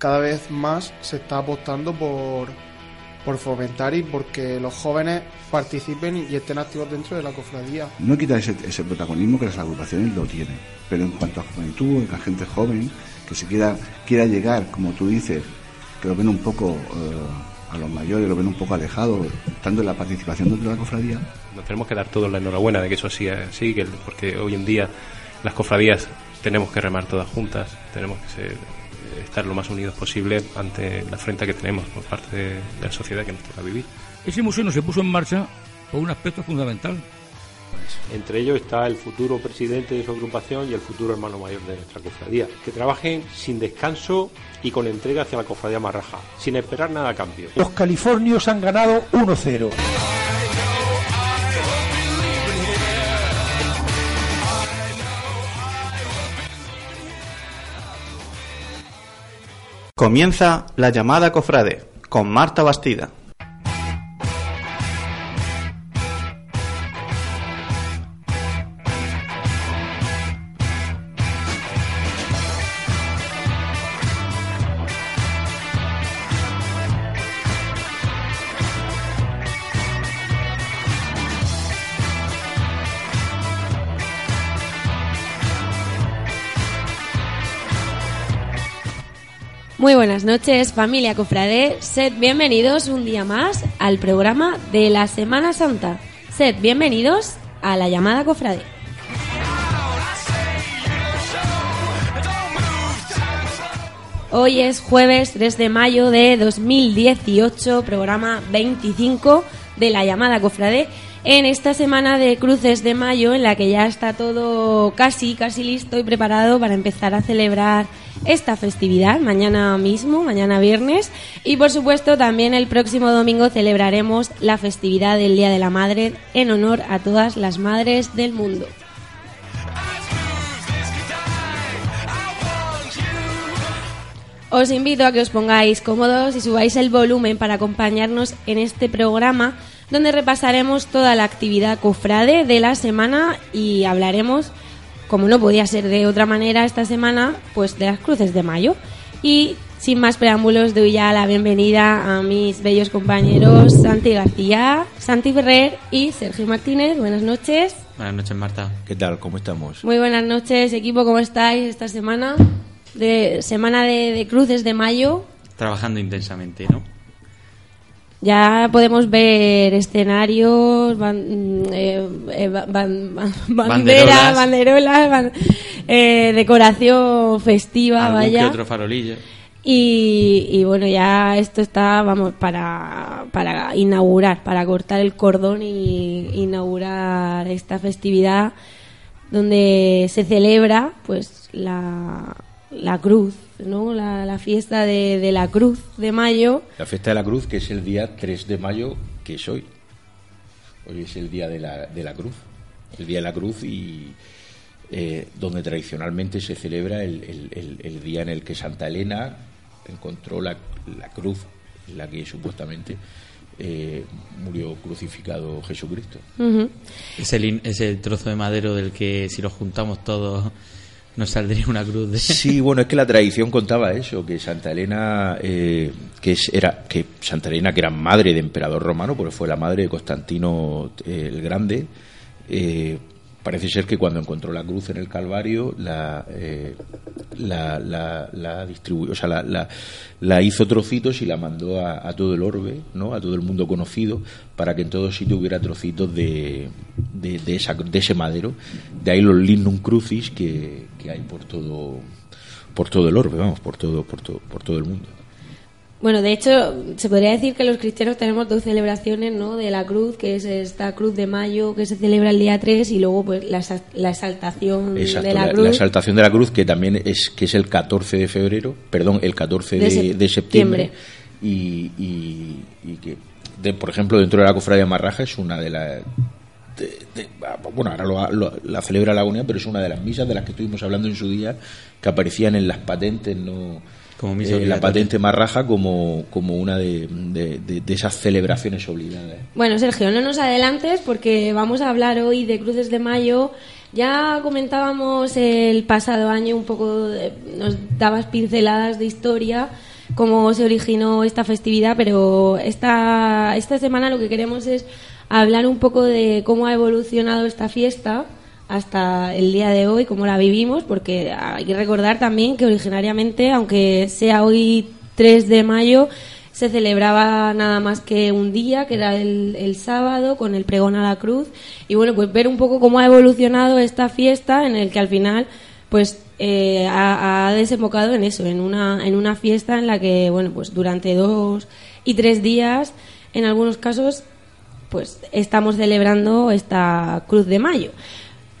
cada vez más se está apostando por, por fomentar y porque los jóvenes participen y estén activos dentro de la cofradía. No quita ese, ese protagonismo que las agrupaciones lo tienen, pero en cuanto a juventud, la gente joven que se quiera, quiera llegar, como tú dices, que lo ven un poco eh, a los mayores, lo ven un poco alejados, estando en la participación dentro de la cofradía. Nos tenemos que dar todos la enhorabuena de que eso siga así, porque hoy en día las cofradías tenemos que remar todas juntas, tenemos que ser estar lo más unidos posible ante la frente que tenemos por parte de, la sociedad que nos toca vivir. Ese museo no se puso en marcha por un aspecto fundamental. Entre ellos está el futuro presidente de su agrupación y el futuro hermano mayor de nuestra cofradía. Que trabajen sin descanso y con entrega hacia la cofradía marraja, sin esperar nada a cambio. Los californios han ganado 1-0. Comienza la llamada cofrade con Marta Bastida. Muy buenas noches, familia Cofrade. Sed bienvenidos un día más al programa de la Semana Santa. Sed bienvenidos a la llamada Cofrade. Hoy es jueves 3 de mayo de 2018, programa 25 de la llamada Cofrade en esta semana de cruces de mayo en la que ya está todo casi, casi listo y preparado para empezar a celebrar esta festividad mañana mismo, mañana viernes. Y por supuesto también el próximo domingo celebraremos la festividad del Día de la Madre en honor a todas las madres del mundo. Os invito a que os pongáis cómodos y subáis el volumen para acompañarnos en este programa donde repasaremos toda la actividad cofrade de la semana y hablaremos, como no podía ser de otra manera esta semana, pues de las cruces de mayo. Y sin más preámbulos, doy ya la bienvenida a mis bellos compañeros Santi García, Santi Ferrer y Sergio Martínez. Buenas noches. Buenas noches, Marta. ¿Qué tal? ¿Cómo estamos? Muy buenas noches, equipo. ¿Cómo estáis esta semana? De semana de, de cruces de mayo. Trabajando intensamente, ¿no? Ya podemos ver escenarios, mm, eh, eh, banderas, banderolas, eh, decoración festiva, vaya. otro farolillo. Y, y, bueno, ya esto está, vamos, para, para inaugurar, para cortar el cordón y inaugurar esta festividad donde se celebra pues la, la cruz ¿no? La, fiesta de, la Cruz de Mayo. La fiesta de la Cruz, que es el día 3 de mayo, que es hoy. Hoy es el día de la, de la Cruz. El día de la Cruz y eh, donde tradicionalmente se celebra el, día en el que Santa Elena encontró la, cruz en la que supuestamente eh, murió crucificado Jesucristo. es, el, es el trozo de madero del que si lo juntamos todos nos saldría una cruz de... Sí, bueno, es que la tradición contaba eso, que Santa Elena, eh, que era que Santa Elena que era madre de emperador romano, porque fue la madre de Constantino eh, el Grande, eh, parece ser que cuando encontró la cruz en el Calvario la eh, la, la, distribuyó, o sea, la, la, hizo trocitos y la mandó a, todo el orbe, ¿no? a todo el mundo conocido, para que en todo sitio hubiera trocitos de, de, de, esa, de ese madero. De ahí los lignum crucis que, que hay por todo por todo el orbe, vamos, por todo, por todo, por todo el mundo. Bueno, de hecho, se podría decir que los cristianos tenemos dos celebraciones, ¿no? De la cruz, que es esta cruz de mayo que se celebra el día 3 y luego pues la, exaltación de la, cruz. La exaltación de la cruz que también es que es el 14 de febrero, perdón, el 14 de, septiembre, y, y- y que, de- por ejemplo, dentro de la cofradía Marraja es una de las... de- de- bueno, ahora lo- lo- la celebra la Agonía, pero es una de las misas de las que estuvimos hablando en su día, que aparecían en las patentes, ¿no? Como Eh, la patente Marraja como, como una de, de- de- de esas celebraciones obligadas. Bueno, Sergio, no nos adelantes porque vamos a hablar hoy de Cruces de Mayo. Ya comentábamos el pasado año un poco, de- nos dabas pinceladas de historia, cómo se originó esta festividad, pero esta, esta semana lo que queremos es hablar un poco de cómo ha evolucionado esta fiesta hasta el día de hoy, cómo la vivimos, porque hay que recordar también que originariamente, aunque sea hoy 3 de mayo, se celebraba nada más que un día, que era el, sábado, con el pregón a la cruz. Y bueno, pues ver un poco cómo ha evolucionado esta fiesta, en el que al final, pues eh, ha, ha desembocado en eso, en una, en una fiesta en la que, bueno, pues durante dos y tres días, en algunos casos, pues estamos celebrando esta Cruz de Mayo.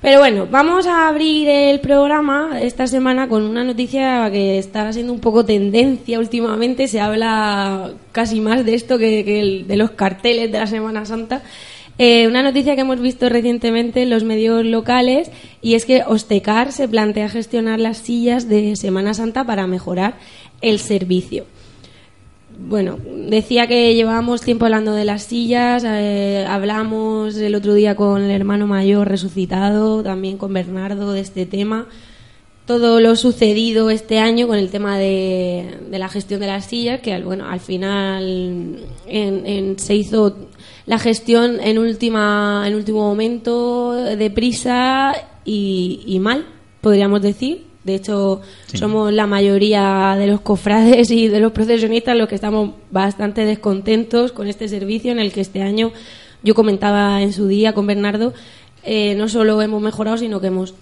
Pero bueno, vamos a abrir el programa esta semana con una noticia que está siendo un poco tendencia últimamente. Se habla casi más de esto que, de los carteles de la Semana Santa. Eh, una noticia que hemos visto recientemente en los medios locales y es que Ostecar se plantea gestionar las sillas de Semana Santa para mejorar el servicio. Bueno, decía que llevábamos tiempo hablando de las sillas, eh, hablamos el otro día con el hermano mayor resucitado, también con Bernardo de este tema. Todo lo sucedido este año con el tema de, la gestión de las sillas, que bueno, al final en- en- se hizo la gestión en última en último momento, deprisa y, y mal, podríamos decir. De hecho, somos la mayoría de los cofrades y de los procesionistas los que estamos bastante descontentos con este servicio en el que este año, yo comentaba en su día con Bernardo, eh, no solo hemos mejorado, sino que hemos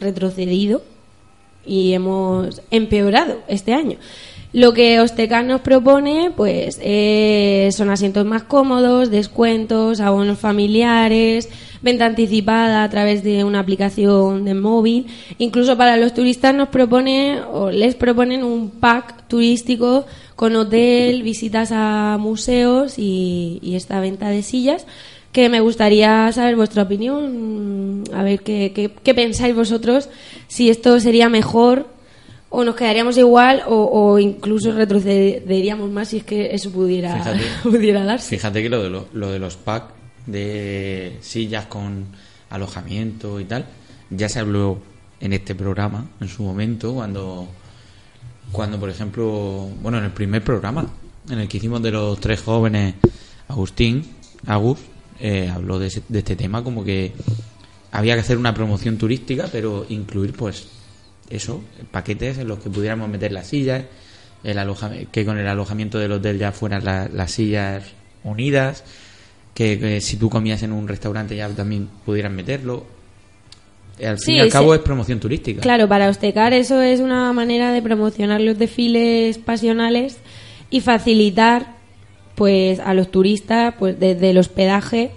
retrocedido y hemos empeorado este año. Lo que Ostecar nos propone, pues, eh, son asientos más cómodos, descuentos, abonos familiares, venta anticipada a través de una aplicación de móvil. Incluso para los turistas nos propone o les proponen un pack turístico con hotel, visitas a museos y, esta venta de sillas que me gustaría saber vuestra opinión, a ver qué, qué pensáis vosotros, si esto sería mejor o nos quedaríamos igual o, o incluso retrocederíamos más si es que eso pudiera, Fíjate. pudiera darse. Fíjate que lo de, lo, lo de los packs de sillas con alojamiento y tal, ya se habló en este programa en su momento cuando, cuando por ejemplo, bueno, en el primer programa, en el que hicimos de los tres jóvenes, Agustín, Agus, eh, habló de, ese- de este tema como que había que hacer una promoción turística, pero incluir pues eso, paquetes en los que pudiéramos meter las sillas, el aloja- que con el alojamiento del hotel ya fueran la- las sillas unidas, que, que si tú comías en un restaurante ya también pudieran meterlo. Al fin Sí, y al cabo sí. es promoción turística. Claro, para Ostecar eso es una manera de promocionar los desfiles pasionales y facilitar pues a los turistas pues desde el hospedaje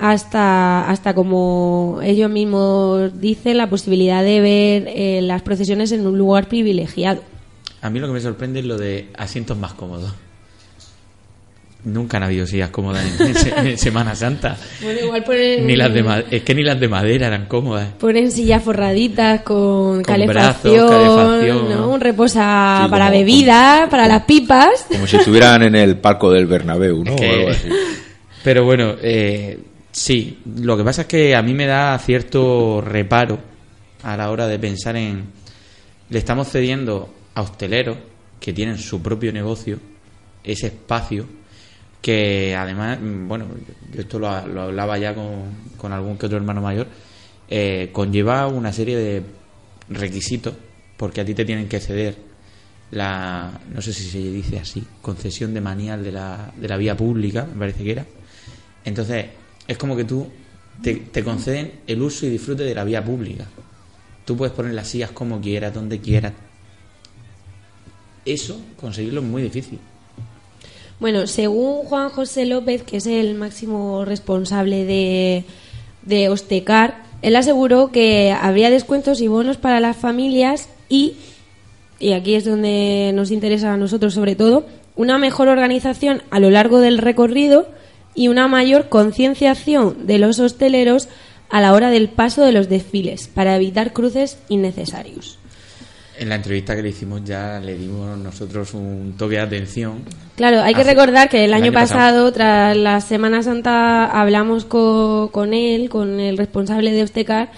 hasta hasta como ellos mismos dicen la posibilidad de ver eh, las procesiones en un lugar privilegiado. A mí lo que me sorprende es lo de asientos más cómodos. Nunca han habido sillas cómodas en, en se- en Semana Santa. Bueno, igual ponen, Ni las de es que ni las de madera eran cómodas. ponen sillas forraditas con, Con calefacción, brazos, calefacción. ¿no? un reposa Sí, para como- bebidas, para las pipas. Como si estuvieran en el palco del Bernabéu, ¿no? Es O que- algo así. Pero bueno, eh, sí, lo que pasa es que a mí me da cierto reparo a la hora de pensar en... Le estamos cediendo a hosteleros que tienen su propio negocio, ese espacio, que además, bueno, yo esto lo, lo hablaba ya con, con algún que otro hermano mayor, eh, conlleva una serie de requisitos, porque a ti te tienen que ceder la, no sé si se dice así, concesión de manial de la, de la vía pública, me parece que era. Entonces, es como que tú te, conceden el uso y disfrute de la vía pública. Tú puedes poner las sillas como quieras, donde quieras. Eso, conseguirlo es muy difícil. Bueno, según Juan José López, que es el máximo responsable de, de Ostecar, él aseguró que habría descuentos y bonos para las familias y y aquí es donde nos interesa a nosotros sobre todo, una mejor organización a lo largo del recorrido y una mayor concienciación de los hosteleros a la hora del paso de los desfiles para evitar cruces innecesarios. En la entrevista que le hicimos ya le dimos nosotros un toque de atención. Claro, hay que Hace- recordar que el, el año, pasado, tras la Semana Santa, hablamos co- con él, con el responsable de Ostecar,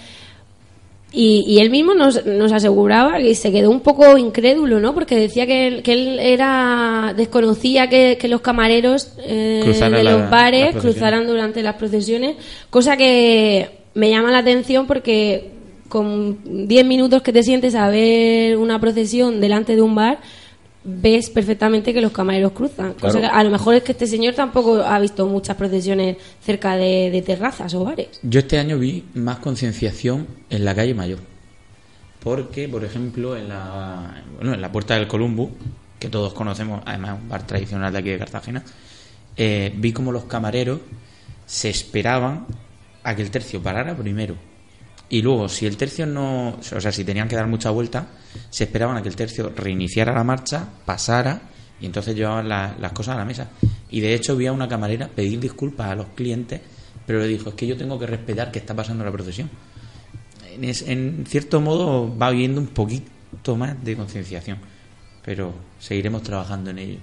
y, y él mismo nos, nos aseguraba que se quedó un poco incrédulo, ¿no? Porque decía que él, que él era desconocía que, que los camareros eh, de la- los bares procesiones. cruzaran durante las procesiones, cosa que me llama la atención porque con 10 minutos que te sientes a ver una procesión delante de un bar, ves perfectamente que los camareros cruzan. Claro. que a lo mejor es que este señor tampoco ha visto muchas procesiones cerca de, de terrazas o bares. Yo este año vi más concienciación en la calle Mayor. Porque, por ejemplo, en la, bueno, en la Puerta del Columbo, que todos conocemos, además un bar tradicional de aquí de Cartagena, eh, vi como los camareros se esperaban a que el tercio parara primero. Y luego, si el tercio no. O sea, si tenían que dar mucha vuelta, se esperaban a que el tercio reiniciara la marcha, pasara y entonces llevaban la- las cosas a la mesa. Y de hecho, vi a una camarera pedir disculpas a los clientes, pero le dijo: Es que yo tengo que respetar que está pasando la procesión. En, es- en cierto modo, va habiendo un poquito más de concienciación, pero seguiremos trabajando en ello.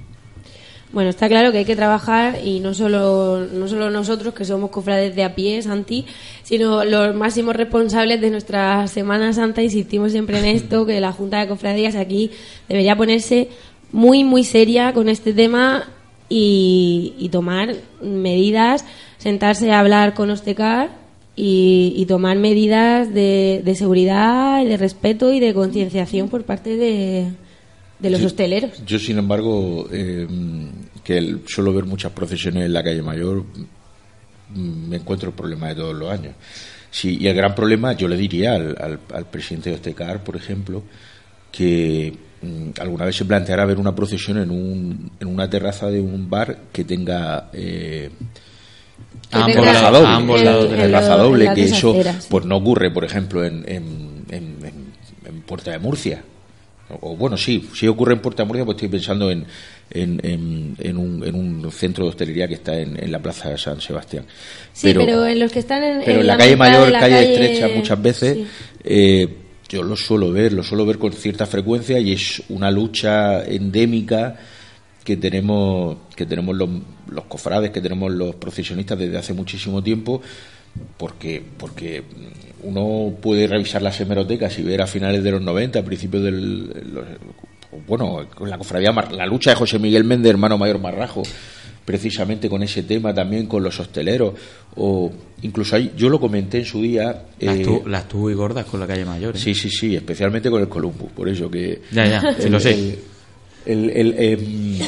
Bueno, está claro que hay que trabajar y no solo, no solo nosotros, que somos cofrades de a pie, Santi, sino los máximos responsables de nuestra Semana Santa. Insistimos siempre en esto, que la Junta de Cofradías aquí debería ponerse muy, muy seria con este tema y, tomar medidas, sentarse a hablar con Ostecar y, y tomar medidas de, de seguridad, de respeto y de concienciación por parte de, de los Yo- hosteleros. Yo, sin embargo, eh, que el- suelo ver muchas procesiones en la calle Mayor, mm, me encuentro el problema de todos los años. Sí, y el gran problema, yo le diría al, al- al presidente de Ostecar, por ejemplo, que mm, alguna vez se planteara ver una procesión en, un, en una terraza de un bar que tenga... Eh, Que a tenga terraza doble, a ambos lados de la- terraza doble, que eso pues no ocurre, por ejemplo, en, en, en- en- en Puerta de Murcia. O, bueno, sí, sí ocurre en Puerta Murcia, pues estoy pensando en, en, en- en un, en un centro de hostelería que está en, en la Plaza de San Sebastián. Sí, pero, en los que están en, pero la, la calle mayor, la calle, calle- estrecha, muchas veces sí. eh, yo lo suelo ver, lo suelo ver con cierta frecuencia y es una lucha endémica que tenemos que tenemos los, los cofrades, que tenemos los procesionistas desde hace muchísimo tiempo, porque porque uno puede revisar las hemerotecas y ver a finales de los 90, a principios del los- bueno, con la cofradía Mar- la lucha de José Miguel Méndez, hermano mayor Marrajo, precisamente con ese tema también con los hosteleros o incluso ahí yo lo comenté en su día Las, eh, las tuvo y gordas con la calle Mayor. ¿eh? Sí, sí, sí, especialmente con el Columbo, por eso que... Ya, ya, sí lo sé. el- el- em,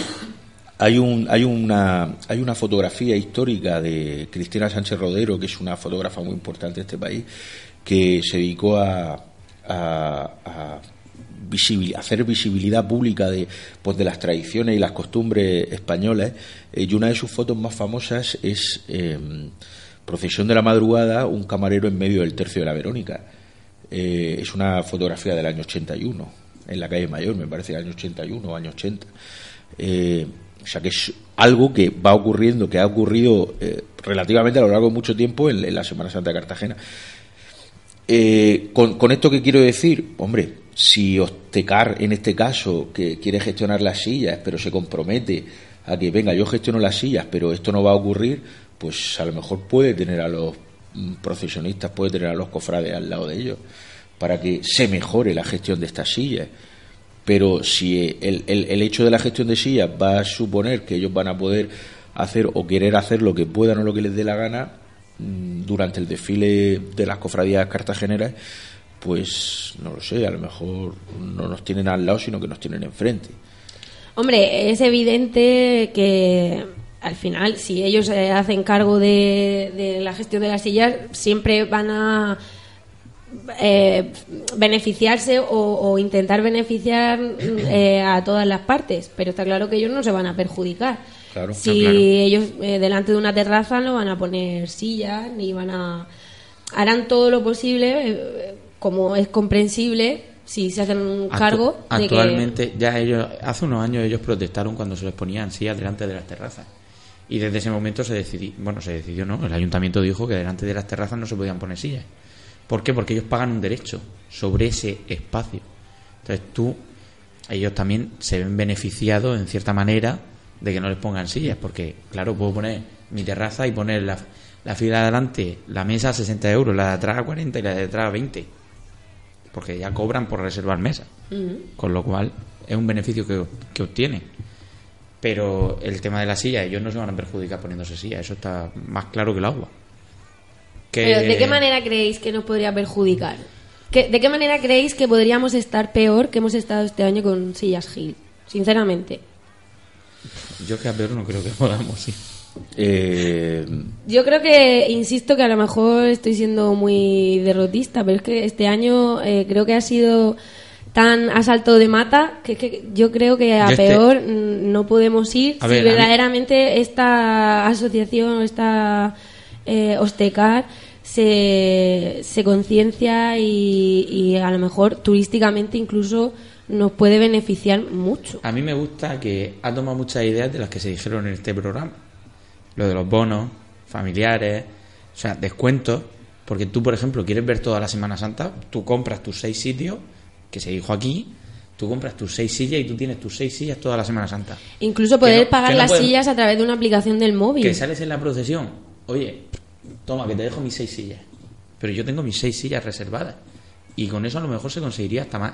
hay, un, hay, una, hay una fotografía histórica de Cristina Sánchez Rodero, que es una fotógrafa muy importante de este país, que se dedicó a, a, a visibil- hacer visibilidad pública de, pues, de las tradiciones y las costumbres españolas. eh, y una de sus fotos más famosas es em, Procesión de la Madrugada, un camarero en medio del tercio de la Verónica. Eh, es una fotografía del año 81, en la calle Mayor, me parece, del año 81 o año 80. O sea que es algo que va ocurriendo, que ha ocurrido eh, relativamente a lo largo de mucho tiempo en, la Semana Santa de Cartagena. Eh, con, con esto que quiero decir, hombre, si Ostecar en este caso, que quiere gestionar las sillas, pero se compromete a que venga, yo gestiono las sillas, pero esto no va a ocurrir, pues a lo mejor puede tener a los mm, procesionistas, puede tener a los cofrades al lado de ellos, para que se mejore la gestión de estas sillas. Pero si el, el- hecho de la gestión de sillas va a suponer que ellos van a poder hacer o querer hacer lo que puedan o lo que les dé la gana mm, durante el desfile de las cofradías cartageneras, pues no lo sé, a lo mejor no nos tienen al lado, sino que nos tienen enfrente. Hombre, es evidente que al final, si ellos se hacen cargo de, de la gestión de las sillas, siempre van a eh, beneficiarse o, o intentar beneficiar eh, a todas las partes, pero está claro que ellos no se van a perjudicar. Claro. si claro. ellos eh, delante de una terraza no van a poner sillas ni van a harán todo lo posible eh, como es comprensible si se hacen un Actu- cargo de que actualmente ya ellos hace unos años ellos protestaron cuando se les ponían sillas delante de las terrazas y desde ese momento se decidió bueno se decidió no el ayuntamiento dijo que delante de las terrazas no se podían poner sillas ¿por qué? porque ellos pagan un derecho sobre ese espacio entonces tú ellos también se ven beneficiados en cierta manera de que no les pongan sillas porque claro puedo poner mi terraza y poner la, la fila de adelante la mesa a 60 euros la de atrás a 40 y la de atrás a 20 porque ya cobran por reservar mesa con lo cual es un beneficio que, que obtiene. Pero el tema de la silla, ellos no se van a perjudicar poniéndose silla, eso está más claro que el agua. Que- Pero ¿de qué manera creéis que nos podría perjudicar? ¿Qué- ¿De qué manera creéis que podríamos estar peor que hemos estado este año con sillas Gil? Sinceramente. Yo que a peor no creo que podamos, sí. Eh, Yo creo que, insisto que a lo mejor estoy siendo muy derrotista, pero es que este año eh, creo que ha sido tan a salto de mata que, que yo creo que a este- peor mm, no podemos ir A si ver, a mí- verdaderamente esta asociación, esta eh, Ostecar se, se conciencia y, y a lo mejor turísticamente incluso nos puede beneficiar mucho. A mí me gusta que ha tomado muchas ideas de las que se dijeron en este programa. Lo de los bonos, familiares, o sea, descuentos. Porque tú, por ejemplo, quieres ver toda la Semana Santa, tú compras tus seis sitios, que se dijo aquí, tú compras tus seis sillas y tú tienes tus seis sillas toda la Semana Santa. Incluso poder no- pagar no las sillas a través de una aplicación del móvil. Que sales en la procesión, oye, toma, que te dejo mis seis sillas. Pero yo tengo mis seis sillas reservadas. Y con eso a lo mejor se conseguiría hasta más,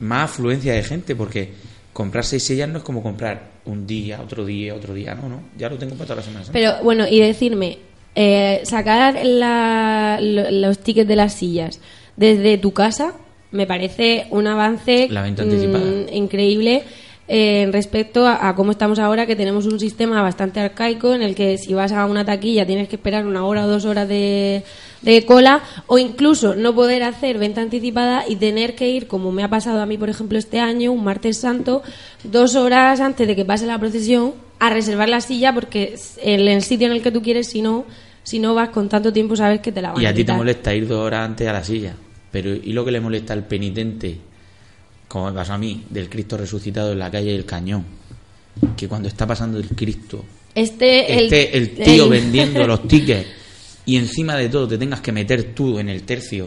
más afluencia de gente, porque comprar seis sillas no es como comprar un día, otro día, otro día, no, no, ya lo tengo para toda la semana. Pero bueno, y decirme, eh, sacar la- lo- los tickets de las sillas desde tu casa me parece un avance La venta anticipada. mm, increíble eh, respecto a, a cómo estamos ahora, que tenemos un sistema bastante arcaico en el que si vas a una taquilla tienes que esperar una hora o dos horas de, de cola o incluso no poder hacer venta anticipada y tener que ir, como me ha pasado a mí, por ejemplo, este año, un martes santo, dos horas antes de que pase la procesión a reservar la silla porque en el sitio en el que tú quieres, si no, si no vas con tanto tiempo, sabes que te la van Y a ti te molesta ir dos horas antes a la silla. Pero ¿y lo que le molesta al penitente, como me pasó a mí, del Cristo resucitado en la calle del Cañón? Que cuando está pasando el Cristo, Este, el, esté el tío el- vendiendo los tickets y encima de todo te tengas que meter tú en el tercio.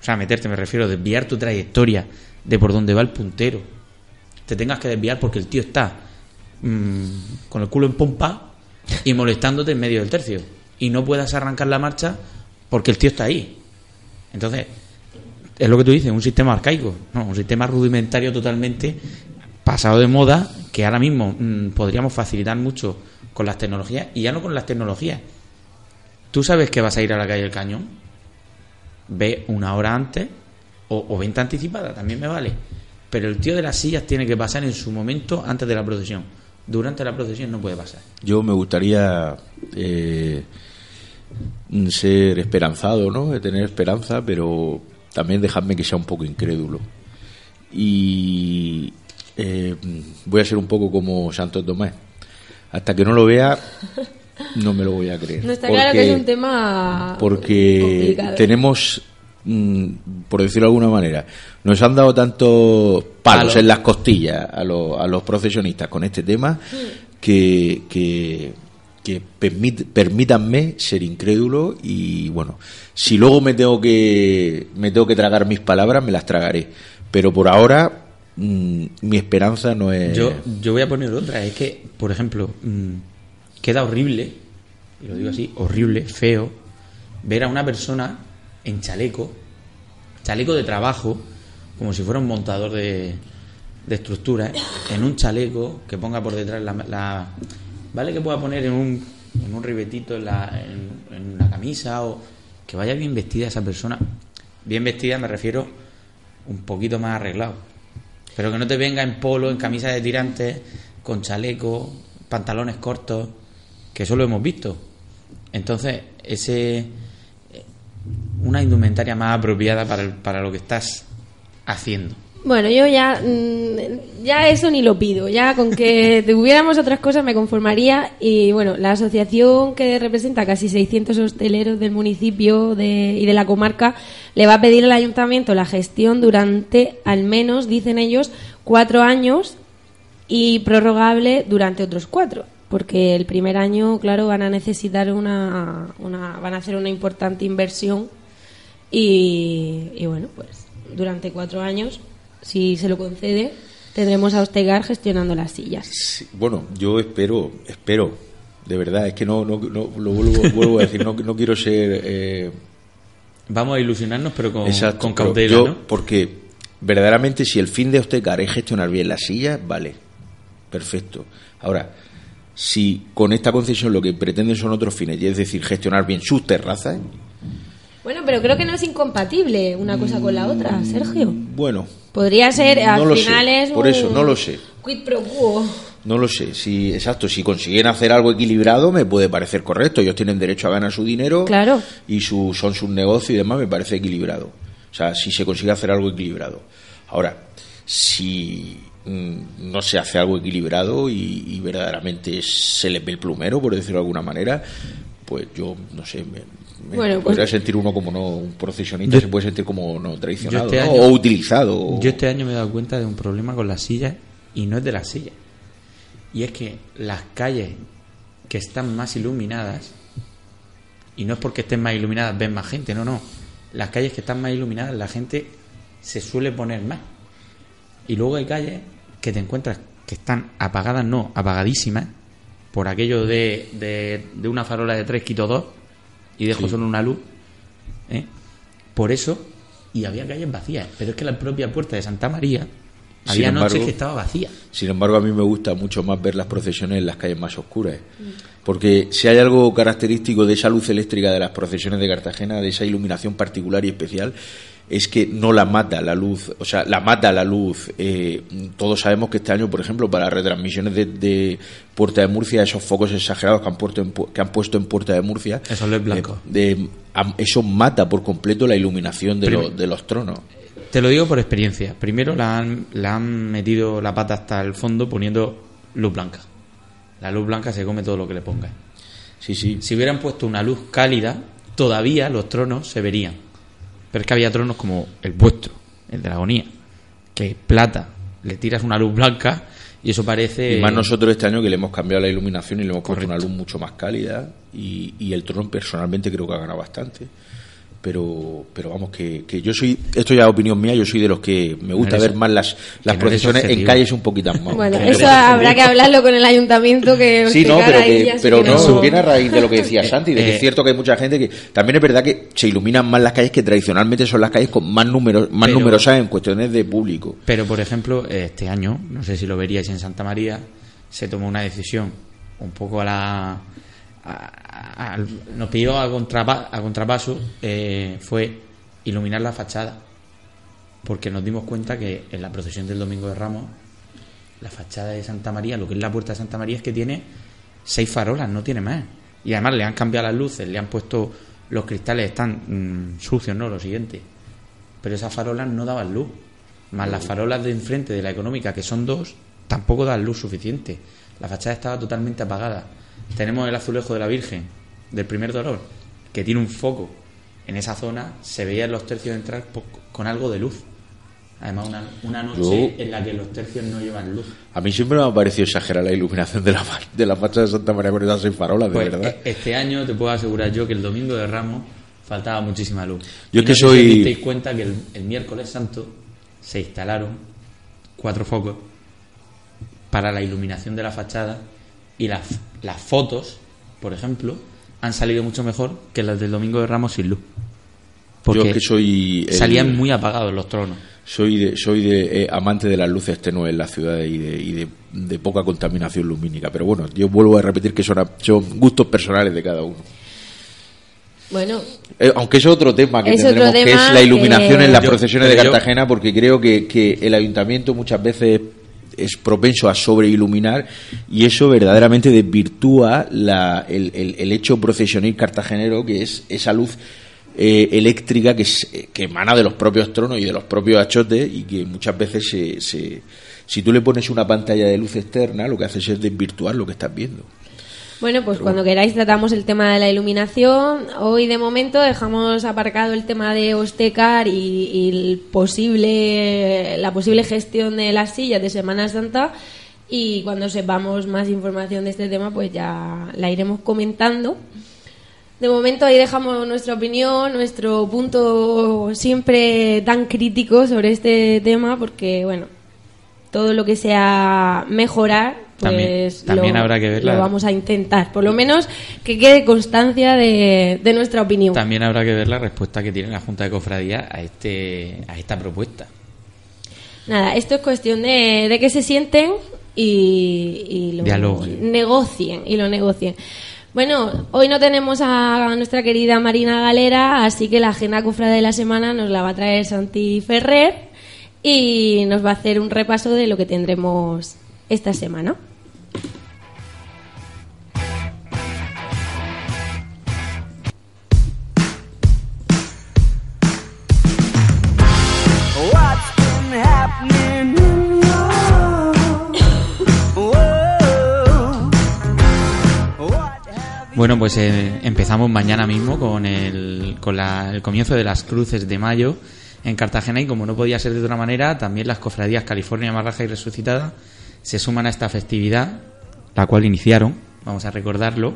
O sea, meterte, me refiero, desviar tu trayectoria de por donde va el puntero. Te tengas que desviar porque el tío está mm, con el culo en pompa y molestándote en medio del tercio. Y no puedas arrancar la marcha porque el tío está ahí. Entonces, es lo que tú dices, un sistema arcaico, no, un sistema rudimentario totalmente pasado de moda que ahora mismo mm, podríamos facilitar mucho con las tecnologías y ya no con las tecnologías. Tú sabes que vas a ir a la calle del Cañón, ve una hora antes o, o venta anticipada, también me vale. Pero el tío de las sillas tiene que pasar en su momento antes de la procesión. Durante la procesión no puede pasar. Yo me gustaría eh, ser esperanzado, ¿no? Tener esperanza, pero también dejadme que sea un poco incrédulo. Y eh, voy a ser un poco como Santo Tomás. Hasta que no lo vea, no me lo voy a creer. No está claro que es un tema porque complicado. tenemos, mm, por decirlo de alguna manera, nos han dado tantos palos en las costillas a, los- a los procesionistas con este tema que, que, que permítanme ser incrédulo y bueno, si luego me tengo que me tengo que tragar mis palabras, me las tragaré. Pero por ahora mm, mi esperanza no es Yo, yo voy a poner otra. Es que, por ejemplo, mm, queda horrible, y lo digo así, horrible, feo, ver a una persona en chaleco, chaleco de trabajo, como si fuera un montador de, de estructuras, en un chaleco que ponga por detrás la- ¿Vale? Que pueda poner en un, en un ribetito en, la, en, una camisa o que vaya bien vestida esa persona. Bien vestida me refiero un poquito más arreglado. Pero que no te venga en polo, en camisa de tirantes, con chaleco, pantalones cortos, que eso lo hemos visto. Entonces, ese eh, una indumentaria más apropiada para, el- para lo que estás haciendo. Bueno, yo ya, mm, ya eso ni lo pido. Ya con que tuviéramos otras cosas me conformaría. Y bueno, la asociación que representa casi 600 hosteleros del municipio de- y de la comarca le va a pedir al ayuntamiento la gestión durante al menos, dicen ellos, cuatro años y prorrogable durante otros cuatro. Porque el primer año, claro, van a necesitar una, una van a hacer una importante inversión y, y bueno, pues durante cuatro años, si se lo concede, tendremos a Ostegar gestionando las sillas. Sí, bueno, yo espero, espero, de verdad, es que no, no, no- lo vuelvo, vuelvo a decir, no, no quiero ser... eh, Vamos a ilusionarnos, pero con, exacto, con pero cautela, yo- ¿no? Porque verdaderamente si el fin de Ostecar es gestionar bien las sillas, vale, perfecto. Ahora, si con esta concesión lo que pretenden son otros fines, y es decir, gestionar bien sus terrazas, Bueno, pero creo que no es incompatible una cosa con la otra, Sergio. bueno, Podría ser, No al lo sé, final es por un eso, no lo sé. Quid pro quo. No lo sé, si exacto, si consiguen hacer algo equilibrado me puede parecer correcto, ellos tienen derecho a ganar su dinero Claro. y su, son sus negocios y demás, me parece equilibrado. O sea, si se consigue hacer algo equilibrado. Ahora, si mm, no se hace algo equilibrado y, y verdaderamente se les ve el plumero, por decirlo de alguna manera, pues yo no sé, me Bueno, podría pues- sentir uno como no, un procesionista Yo- se puede sentir como no traicionado este ¿no? año- o utilizado. o- Yo este año me he dado cuenta de un problema con las sillas y no es de las sillas. Y es que las calles que están más iluminadas, y no es porque estén más iluminadas ven más gente, no, no. Las calles que están más iluminadas la gente se suele poner más. Y luego hay calles que te encuentras que están apagadas, no, apagadísimas, por aquello de, de, de una farola de 3 quito 2 y dejo Sí. solo una luz. ¿eh? Por eso, y había calles vacías, pero es que la propia puerta de Santa María había noches que estaba vacía. Sin embargo, a mí me gusta mucho más ver las procesiones en las calles más oscuras. Porque si hay algo característico de esa luz eléctrica de las procesiones de Cartagena, de esa iluminación particular y especial, es que no la mata la luz, o sea, la mata la luz. Eh, todos sabemos que este año, por ejemplo, para retransmisiones de, de Puerta de Murcia, esos focos exagerados que han, puesto en, que han puesto en Puerta de Murcia, Eso es blanco. eh, am- eso mata por completo la iluminación de, de los tronos. Te lo digo por experiencia. Primero la han, la han metido la pata hasta el fondo poniendo luz blanca. La luz blanca se come todo lo que le pongas. Sí, sí. Si hubieran puesto una luz cálida, todavía los tronos se verían. Pero es que había tronos como el vuestro, el de la agonía, que plata, le tiras una luz blanca y eso parece... Y más nosotros este año que le hemos cambiado la iluminación y le hemos puesto una luz mucho más cálida y, y el trono personalmente creo que ha ganado bastante. Pero, pero vamos, que, que yo soy, esto ya es opinión mía, yo soy de los que me gusta No eres- ver más las, las no procesiones en calles un poquito más. Bueno, que- eso habrá que hablarlo con el ayuntamiento que Sí, no, pero, que- pero no, viene a raíz de lo que decía Santi, de que Eh, es cierto que hay mucha gente que también es verdad que se iluminan más las calles que tradicionalmente son las calles con más números, más Pero- numerosas en cuestiones de público. Pero, por ejemplo, este año, no sé si lo veríais en Santa María, se tomó una decisión un poco a la... nos pidió a, a contrapaso, eh, fue iluminar la fachada. Porque nos dimos cuenta que en la procesión del Domingo de Ramos, la fachada de Santa María, lo que es la puerta de Santa María, es que tiene seis farolas, no tiene más. Y además le han cambiado las luces, le han puesto... Los cristales están mm, sucios, ¿no? Lo siguiente pero esas farolas no daban luz. Más las farolas de enfrente de la económica, que son dos, tampoco dan luz suficiente. La fachada estaba totalmente apagada. Tenemos el azulejo de la Virgen, del primer dolor, que tiene un foco. En esa zona se veían los tercios entrar con algo de luz. Además, una, una noche en la que los tercios no llevan luz. A mí siempre me ha parecido exagerar la iluminación de la, de la fachada de Santa María con esas seis farolas, de Pues, verdad. e- este año te puedo asegurar yo que el domingo de Ramos faltaba muchísima luz. Yo Y es que no soy- Si disteis cuenta que el, el miércoles santo se instalaron cuatro focos para la iluminación de la fachada y las, las fotos, por ejemplo, han salido mucho mejor que las del domingo de Ramos sin luz. Porque Yo es que soy el- salían muy apagados los tronos. Soy de, soy de eh, amante de las luces tenues en la ciudad y de, y de, de poca contaminación lumínica. Pero bueno, yo vuelvo a repetir que son, a- son gustos personales de cada uno. Bueno, Eh, aunque es otro tema que Es tendremos, otro que tema es la iluminación que- en las Yo- procesiones de yo- Cartagena, porque creo que, que el ayuntamiento muchas veces es propenso a sobreiluminar y eso verdaderamente desvirtúa la, el, el- hecho procesionil cartagenero, que es esa luz eh, eléctrica que, eh, que emana de los propios tronos y de los propios achotes y que muchas veces se, se- si tú le pones una pantalla de luz externa lo que haces es desvirtuar lo que estás viendo. Bueno, pues cuando queráis tratamos el tema de la iluminación. Hoy de momento dejamos aparcado el tema de Ostecar y, y el posible, la posible gestión de las sillas de Semana Santa. Y cuando sepamos más información de este tema, pues ya la iremos comentando. De momento ahí dejamos nuestra opinión, nuestro punto siempre tan crítico sobre este tema, porque bueno, todo lo que sea mejorar, pues también lo, habrá que verla. lo vamos a intentar. Por lo menos que quede constancia de, de nuestra opinión. También habrá que ver la respuesta que tiene la Junta de Cofradía a este a esta propuesta. Nada, esto es cuestión de, de que se sienten y, y lo Dialoguen. negocien y lo negocien. Bueno, hoy no tenemos a nuestra querida Marina Galera, así que la agenda cofrade de la semana nos la va a traer Santi Ferrer y nos va a hacer un repaso de lo que tendremos esta semana. Bueno, pues eh, empezamos mañana mismo con, el, con la- el comienzo de las cruces de mayo en Cartagena y como no podía ser de otra manera, también las cofradías California, Marraja y Resucitada se suman a esta festividad, la cual iniciaron, vamos a recordarlo.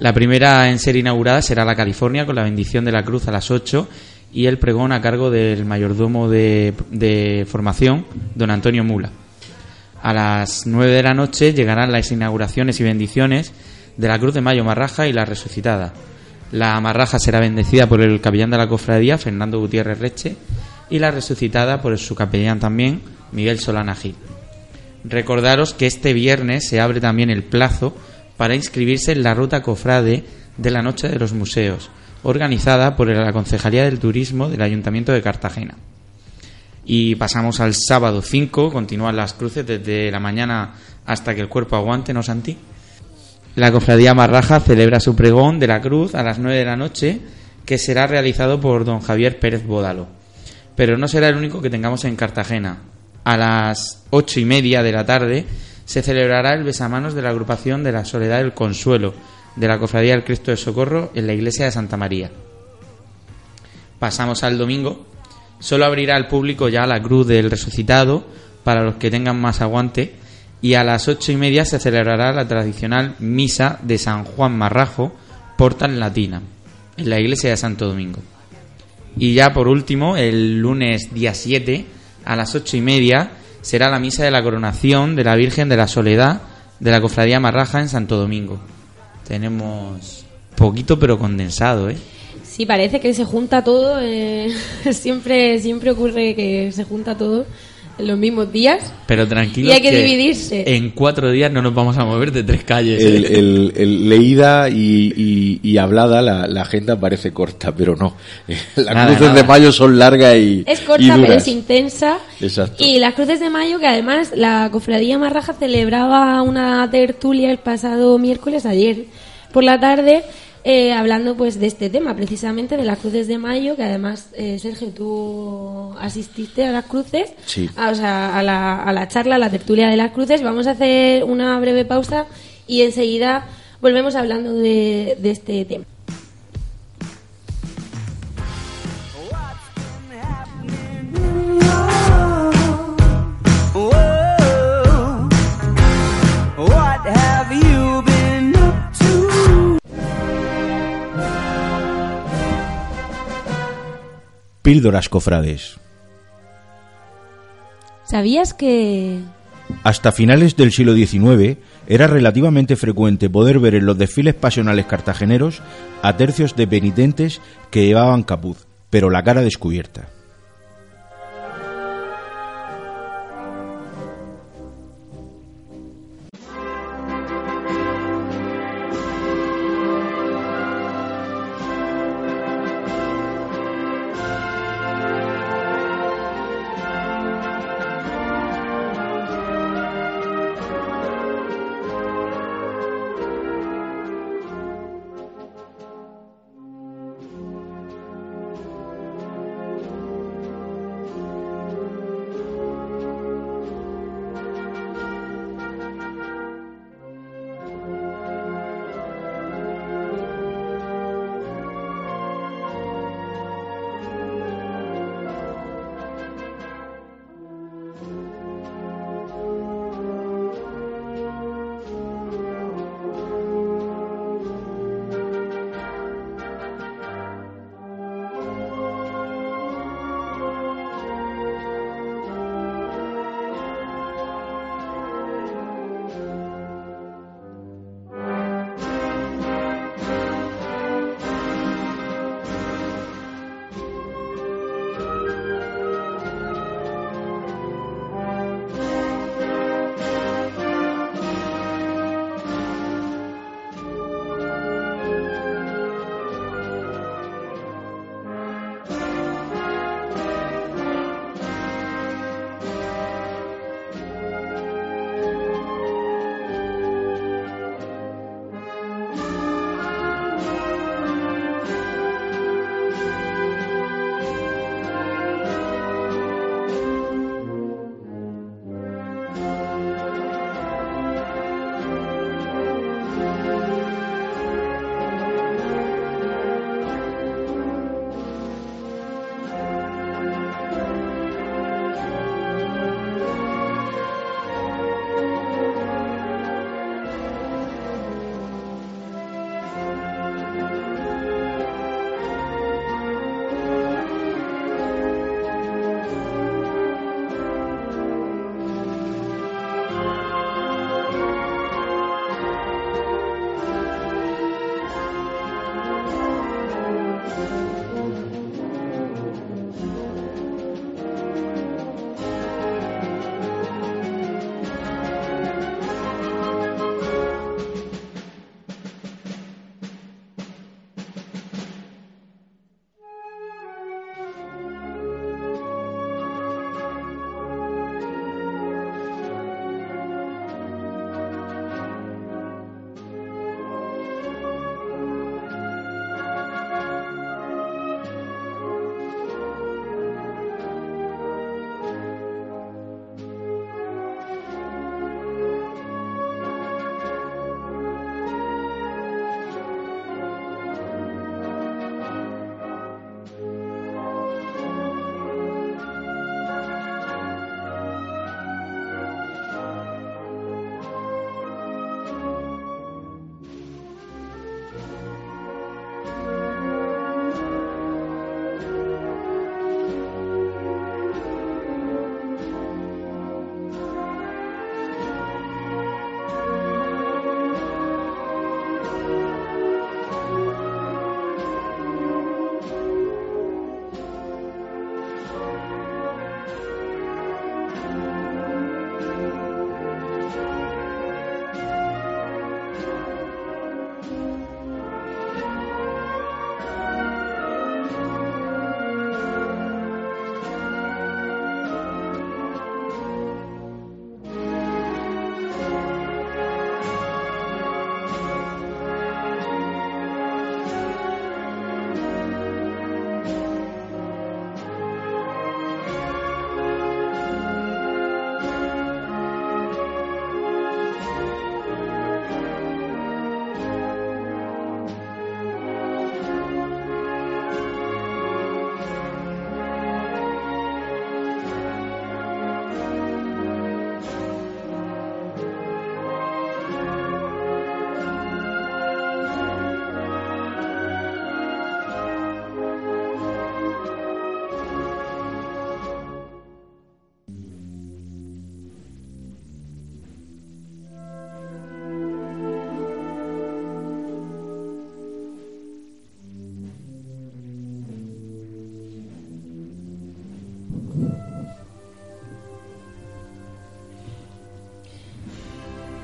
La primera en ser inaugurada será la California con la bendición de la cruz a las 8 y el pregón a cargo del mayordomo de, de formación, don Antonio Mula. A las 9 de la noche llegarán las inauguraciones y bendiciones de la Cruz de Mayo Marraja y la Resucitada. La Marraja será bendecida por el capellán de la cofradía, Fernando Gutiérrez Reche, y la Resucitada por su capellán también, Miguel Solana Gil. Recordaros que este viernes se abre también el plazo para inscribirse en la ruta cofrade de la Noche de los Museos, organizada por la Concejalía del Turismo del Ayuntamiento de Cartagena. Y pasamos al sábado 5, continúan las cruces desde la mañana hasta que el cuerpo aguante, ¿no, Santi? La cofradía Marraja celebra su pregón de la cruz a las 9 de la noche, que será realizado por don Javier Pérez Bódalo. Pero no será el único que tengamos en Cartagena. A las ocho y media de la tarde se celebrará el besamanos de la agrupación de la Soledad del Consuelo de la Cofradía del Cristo de Socorro en la iglesia de Santa María. Pasamos al domingo. Solo abrirá al público ya la cruz del resucitado para los que tengan más aguante y a las ocho y media se celebrará la tradicional misa de San Juan Marrajo, Portal Latina, en la iglesia de Santo Domingo. Y ya por último, el lunes día 7, a las ocho y media, será la misa de la coronación de la Virgen de la Soledad de la Cofradía Marraja en Santo Domingo. Tenemos poquito pero condensado, ¿eh? Sí, parece que se junta todo. eh, siempre, siempre ocurre que se junta todo en los mismos días. Pero tranquilo. Y hay que dividirse. En cuatro días no nos vamos a mover de tres calles. ¿eh? El, el- el leída y, y- y hablada la, la agenda parece corta, pero no. Las Nada, cruces nada. de mayo son largas y, Es y corta, pero duras. es intensa. Exacto. Y las Cruces de Mayo, que además la Cofradía Marraja celebraba una tertulia el pasado miércoles, ayer por la tarde, eh, hablando pues de este tema, precisamente de las Cruces de Mayo, que además, eh, Sergio, tú asististe a las Cruces, Sí. a, o sea, a la, a la charla, a la tertulia de las Cruces. Vamos a hacer una breve pausa y enseguida volvemos hablando de, de este tema. Whoa, what have Píldoras cofrades. ¿Sabías que Hasta finales del siglo XIX era relativamente frecuente poder ver en los desfiles pasionales cartageneros a tercios de penitentes que llevaban capuz, pero la cara descubierta.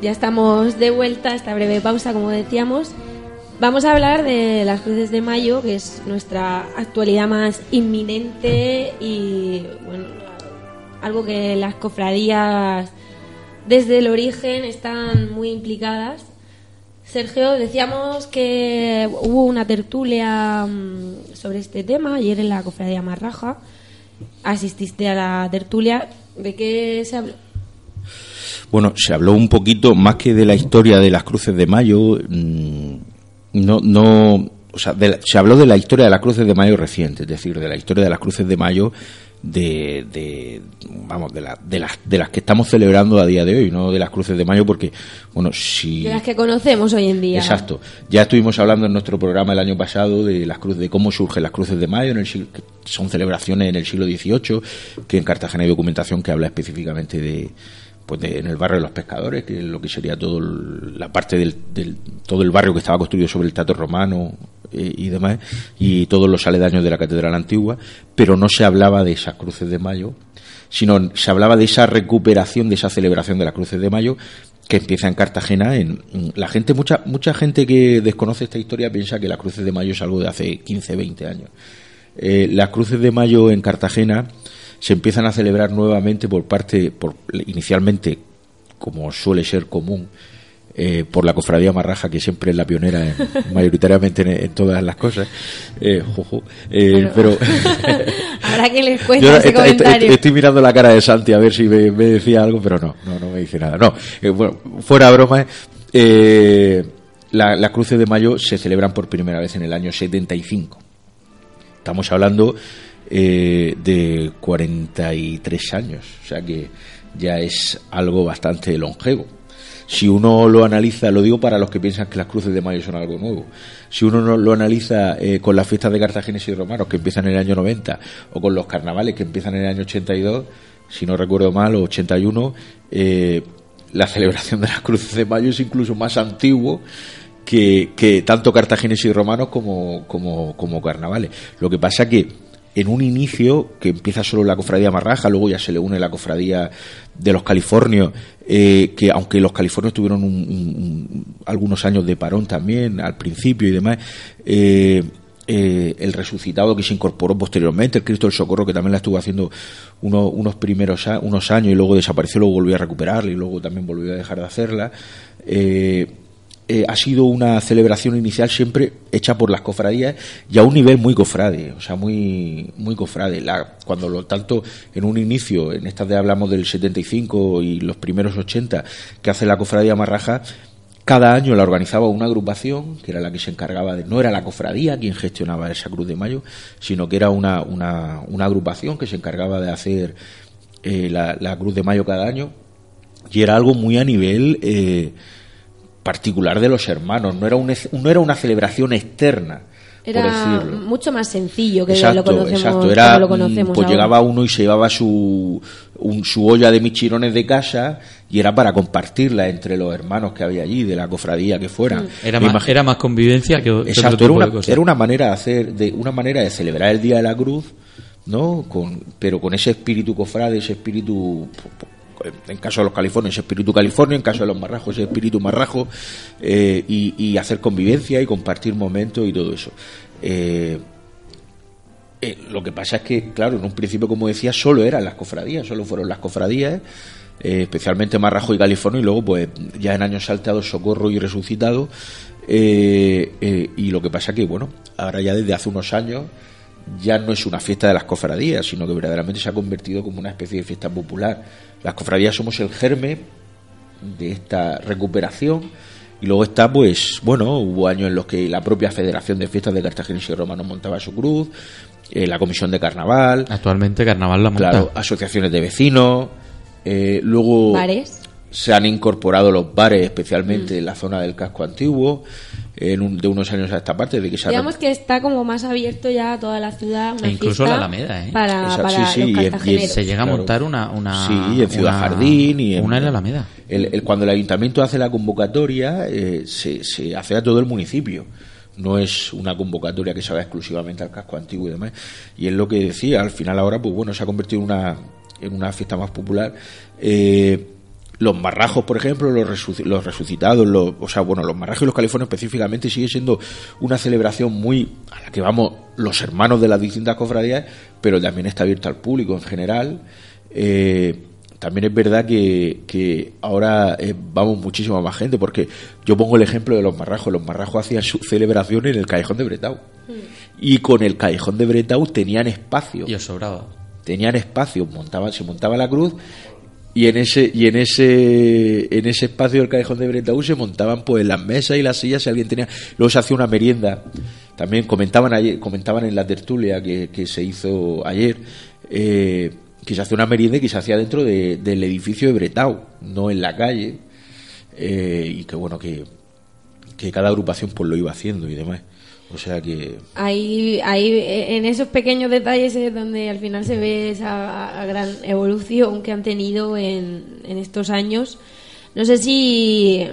Ya estamos de vuelta, esta breve pausa, como decíamos. Vamos a hablar de las cruces de mayo, que es nuestra actualidad más inminente y bueno, algo que las cofradías desde el origen están muy implicadas. Sergio, decíamos que hubo una tertulia mm, sobre este tema ayer en la cofradía Marraja. Asististe a la tertulia. ¿De qué se habló? Bueno, se habló un poquito más que de la historia de las cruces de mayo. mm, No, no, o sea, de la- se habló de la historia de las cruces de mayo reciente, es decir, de la historia de las cruces de mayo de, de vamos, de, la- de las de las que estamos celebrando a día de hoy, no de las cruces de mayo, porque, bueno, si De las que conocemos hoy en día. Exacto. Ya estuvimos hablando en nuestro programa el año pasado de las cruces, de cómo surgen las cruces de mayo, en el siglo- que son celebraciones en el siglo XVIII, que en Cartagena hay documentación que habla específicamente de, pues de- en el barrio de los pescadores, que es lo que sería todo el- la parte del, del- todo el barrio que estaba construido sobre el teatro romano eh, y demás, y todos los aledaños de la catedral antigua, pero no se hablaba de esas cruces de mayo, sino se hablaba de esa recuperación, de esa celebración de las cruces de mayo que empieza en Cartagena. En, la gente, mucha, mucha gente que desconoce esta historia piensa que las cruces de mayo es algo de hace 15, 20 años. Eh, las cruces de mayo en Cartagena se empiezan a celebrar nuevamente por parte, por, inicialmente, como suele ser común, eh, por la cofradía marraja, que siempre es la pionera en- mayoritariamente en, en todas las cosas. Eh. Eh, pero Habrá que les cuente yo ese est- est- comentario. estoy mirando la cara de Santi a ver si me, me decía algo, pero no, no, no me dice nada. No, eh, bueno, fuera broma, la- las cruces de mayo se celebran por primera vez en el año 75. Estamos hablando eh, de 43 años, o sea que ya es algo bastante longevo. Si uno lo analiza, lo digo para los que piensan que las cruces de mayo son algo nuevo, si uno no lo analiza eh, con las fiestas de cartagineses y romanos que empiezan en el año 90 o con los carnavales que empiezan en el año 82, si no recuerdo mal, o 81, eh, la celebración de las cruces de mayo es incluso más antiguo que, que tanto cartagineses y romanos como, como, como carnavales. Lo que pasa que en un inicio, que empieza solo la cofradía marraja, luego ya se le une la cofradía de los californios, eh, que aunque los californios tuvieron un- un- un- algunos años de parón también al principio y demás, eh, eh, el resucitado que se incorporó posteriormente, el Cristo del Socorro que también la estuvo haciendo uno- unos primeros unos años y luego desapareció, luego volvió a recuperarla y luego también volvió a dejar de hacerla. Eh, ha sido una celebración inicial siempre hecha por las cofradías y a un nivel muy cofrade, o sea, muy muy cofrade. La, cuando lo tanto en un inicio, en estas de hablamos del 75 y los primeros 80 que hace la cofradía marraja, cada año la organizaba una agrupación que era la que se encargaba de, no era la cofradía quien gestionaba esa Cruz de Mayo, sino que era una, una, una agrupación que se encargaba de hacer eh, la, la Cruz de Mayo cada año y era algo muy a nivel eh, particular de los hermanos, no era, un, no era una celebración externa, por Era decirlo. mucho más sencillo que lo Exacto, conocemos, exacto. Era, como lo mm, conocemos pues ahora. llegaba uno y se llevaba su, un- su olla de michirones de casa y era para compartirla entre los hermanos que había allí, de la cofradía que fueran. Era Me más, era más convivencia que, otro Exacto, tipo era de una, cosas. era una manera de hacer, de una manera de celebrar el Día de la Cruz, ¿no? Con, pero con ese espíritu cofrade, ese espíritu, en caso de los californios, espíritu californio, en caso de los marrajos, espíritu marrajo, eh, y, hacer convivencia y compartir momentos y todo eso. Eh, eh, lo que pasa es que, claro, en un principio, como decía, solo eran las cofradías, solo fueron las cofradías, especialmente Marrajo y California, y luego, pues, ya en años salteados, Socorro y Resucitado. y lo que pasa que, bueno, ahora ya desde hace unos años ya no es una fiesta de las cofradías, sino que verdaderamente se ha convertido como una especie de fiesta popular. Las cofradías somos el germe de esta recuperación. Y luego está, pues, bueno, hubo años en los que la propia Federación de Fiestas de Cartagena y Romanos montaba su cruz, eh, la Comisión de Carnaval, Actualmente Carnaval la monta. claro, asociaciones de vecinos, eh, luego Bares. Se han incorporado los bares, especialmente en la zona del casco antiguo, en un- de unos años a esta parte, de que se ha Digamos que está como más abierto ya toda la ciudad. Una E incluso la Alameda, ¿eh? Para, para sí, sí, y en- y los en- cartageneros. Se llega a montar una, una Sí, y en Ciudad una- Jardín y en, una en la Alameda. El, el- cuando el ayuntamiento hace la convocatoria, eh, se, se hace a todo el municipio. No es una convocatoria que se haga exclusivamente al casco antiguo y demás. Y es lo que decía, al final ahora, pues bueno, se ha convertido en una, en una fiesta más popular. Eh, los marrajos, por ejemplo, los, resuc- los resucitados, los, o sea, bueno, los marrajos y los californios específicamente sigue siendo una celebración muy a la que vamos los hermanos de las distintas cofradías, pero también está abierta al público en general. Eh, también es verdad que, que ahora eh, vamos muchísima más gente, porque yo pongo el ejemplo de los marrajos. Los marrajos hacían su celebración en el Callejón de Bretau. Y con el Callejón de Bretau tenían espacio. Y os sobraba. Tenían espacio, montaban, se montaba la cruz y en ese y en ese en ese espacio del callejón de Bretau se montaban pues las mesas y las sillas si alguien tenía luego se hacía una merienda. También comentaban ayer comentaban en la tertulia que, que se hizo ayer eh, que se hacía una merienda que se hacía dentro de- del edificio de Bretau no en la calle eh, y que bueno que que cada agrupación pues lo iba haciendo y demás o sea que Ahí, ahí en esos pequeños detalles es donde al final se ve esa gran evolución que han tenido en, en estos años. No sé si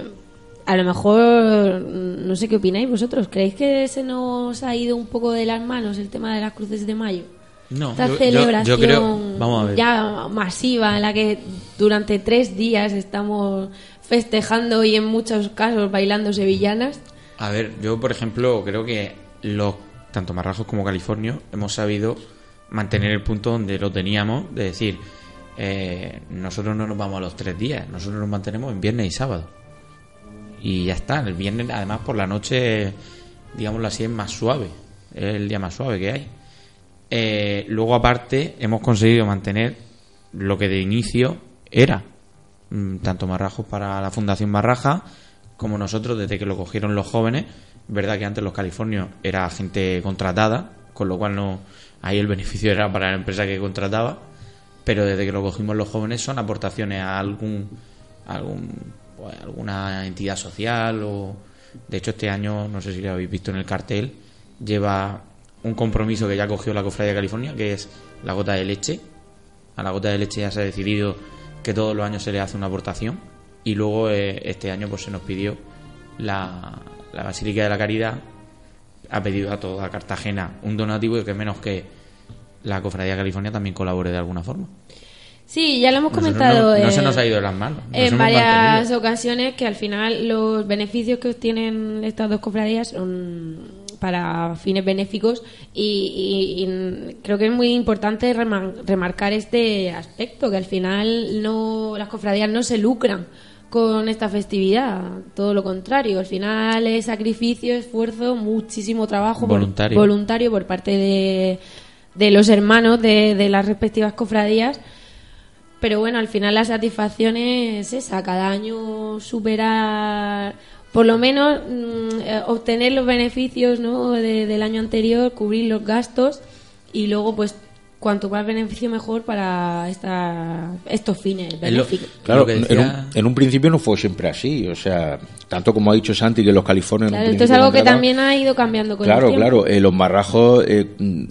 a lo mejor, no sé qué opináis vosotros, ¿creéis que se nos ha ido un poco de las manos el tema de las cruces de mayo? No, Esta yo- yo- celebración yo creo- vamos a ver. ya masiva en la que durante tres días estamos festejando y en muchos casos bailando sevillanas. A ver, yo por ejemplo creo que los tanto marrajos como californios hemos sabido mantener el punto donde lo teníamos, de decir, eh, nosotros no nos vamos a los tres días, nosotros nos mantenemos en viernes y sábado. Y ya está, el viernes además por la noche, digámoslo así, es más suave, es el día más suave que hay. Eh, luego aparte hemos conseguido mantener lo que de inicio era, mm, tanto marrajos para la Fundación Marraja, como nosotros desde que lo cogieron los jóvenes. Verdad que antes los californios era gente contratada, con lo cual no ahí el beneficio era para la empresa que contrataba, pero desde que lo cogimos los jóvenes son aportaciones a algún, algún pues, alguna entidad social o de hecho este año no sé si lo habéis visto en el cartel lleva un compromiso que ya cogió la Cofradía de California que es la gota de leche a la gota de leche ya se ha decidido que todos los años se le hace una aportación y luego eh, este año pues se nos pidió la, la Basílica de la Caridad ha pedido a toda Cartagena un donativo y que menos que la Cofradía de California también colabore de alguna forma. Sí, ya lo hemos Nosotros comentado. no, no se eh, nos ha ido de las manos. nos en varias mantenido. ocasiones que al final los beneficios que obtienen estas dos cofradías son para fines benéficos y, y- y creo que es muy importante remar- remarcar este aspecto que al final no las cofradías no se lucran con esta festividad todo lo contrario al final es sacrificio esfuerzo muchísimo trabajo por- Voluntario. voluntario por parte de, de los hermanos de, de las respectivas cofradías pero bueno, al final la satisfacción es esa, cada año superar, por lo menos mm, eh, obtener los beneficios ¿no? de- del año anterior, cubrir los gastos y luego pues cuanto más beneficio mejor para esta, estos fines benéficos. Claro, en, un, en un principio no fue siempre así, o sea, tanto como ha dicho Santi que los californios en un Claro, esto es algo que también ha ido cambiando con el Claro, tiempo. claro, eh, los marrajos eh,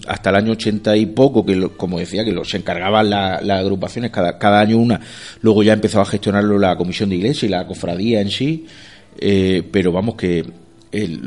hasta el año 80 y poco, que lo- como decía, que los encargaban la- las agrupaciones cada, cada año una, luego ya empezaba a gestionarlo la comisión de iglesia y la cofradía en sí, eh, pero vamos que el-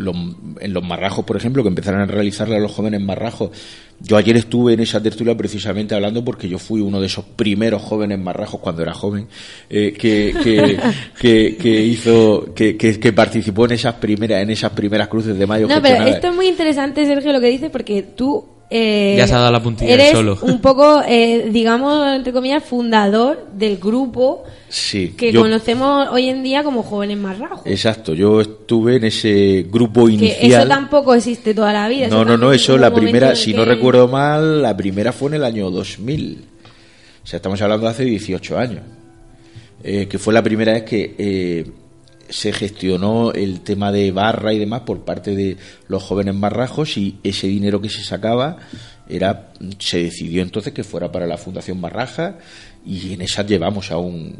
en los marrajos, por ejemplo, que empezaron a realizarla los jóvenes marrajos, yo ayer estuve en esa tertulia precisamente hablando porque yo fui uno de esos primeros jóvenes marrajos cuando era joven eh, que, que, que, que hizo que, que, que participó en esas primeras en esas primeras cruces de mayo No, pero esto es muy interesante, Sergio, lo que dices, porque tú... eh, Ya se ha dado la puntilla Eres solo. un poco, eh, digamos, entre comillas, fundador del grupo Sí, que yo- conocemos hoy en día como jóvenes marrajos. exacto, yo estuve en ese grupo Que eso inicial. tampoco existe toda la vida. no, no, no, eso la primera, si que- no recuerdo mal, la primera fue en el año 2000. O sea, estamos hablando de hace 18 años. Eh, que fue la primera vez que eh, se gestionó el tema de barra y demás por parte de los jóvenes marrajos y ese dinero que se sacaba era se decidió entonces que fuera para la Fundación Marraja y en esa llevamos aún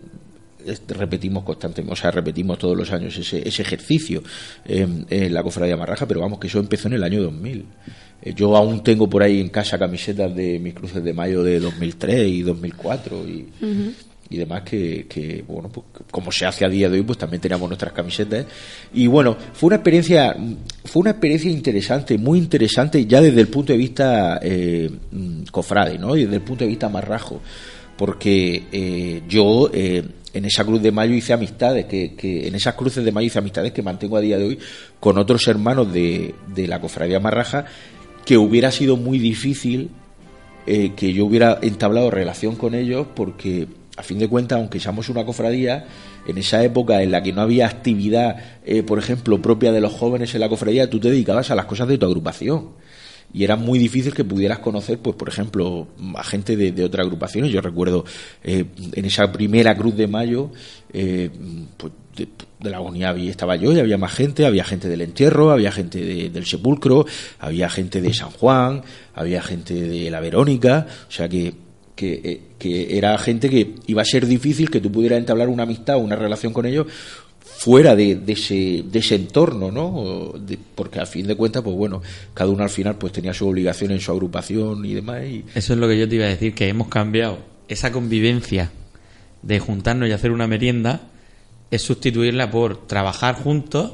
repetimos constantemente, o sea, repetimos todos los años ese, ejercicio en, en la cofradía Marraja, pero vamos, que eso empezó en el año 2000. Eh, Yo aún tengo por ahí en casa camisetas de mis cruces de mayo de 2003 y 2004 y, y demás que, que, bueno, pues como se hace a día de hoy, pues también teníamos nuestras camisetas. Y bueno, fue una experiencia, fue una experiencia interesante, muy interesante ya desde el punto de vista eh, cofrade, ¿no? Y desde el punto de vista marrajo porque eh, yo eh, en esa cruz de mayo hice amistades, que, en esas cruces de mayo hice amistades que mantengo a día de hoy con otros hermanos de, de la cofradía Marraja, que hubiera sido muy difícil eh, que yo hubiera entablado relación con ellos porque a fin de cuentas, aunque seamos una cofradía, en esa época en la que no había actividad, eh, por ejemplo, propia de los jóvenes en la cofradía, tú te dedicabas a las cosas de tu agrupación. Y era muy difícil que pudieras conocer, pues, por ejemplo, a gente de, de otras agrupaciones. Yo recuerdo eh, en esa primera Cruz de Mayo, eh, pues, de, de la agonía estaba yo y había más gente, había gente del entierro, había gente de- del sepulcro, había gente de San Juan, había gente de la Verónica, o sea que, que, eh, que era gente que iba a ser difícil que tú pudieras entablar una amistad o una relación con ellos fuera de, de ese, de ese entorno, ¿no? Porque al fin de cuentas, pues bueno, cada uno al final pues tenía su obligación en su agrupación y demás. Y, Eso es lo que yo te iba a decir, que hemos cambiado esa convivencia de juntarnos y hacer una merienda, es sustituirla por trabajar juntos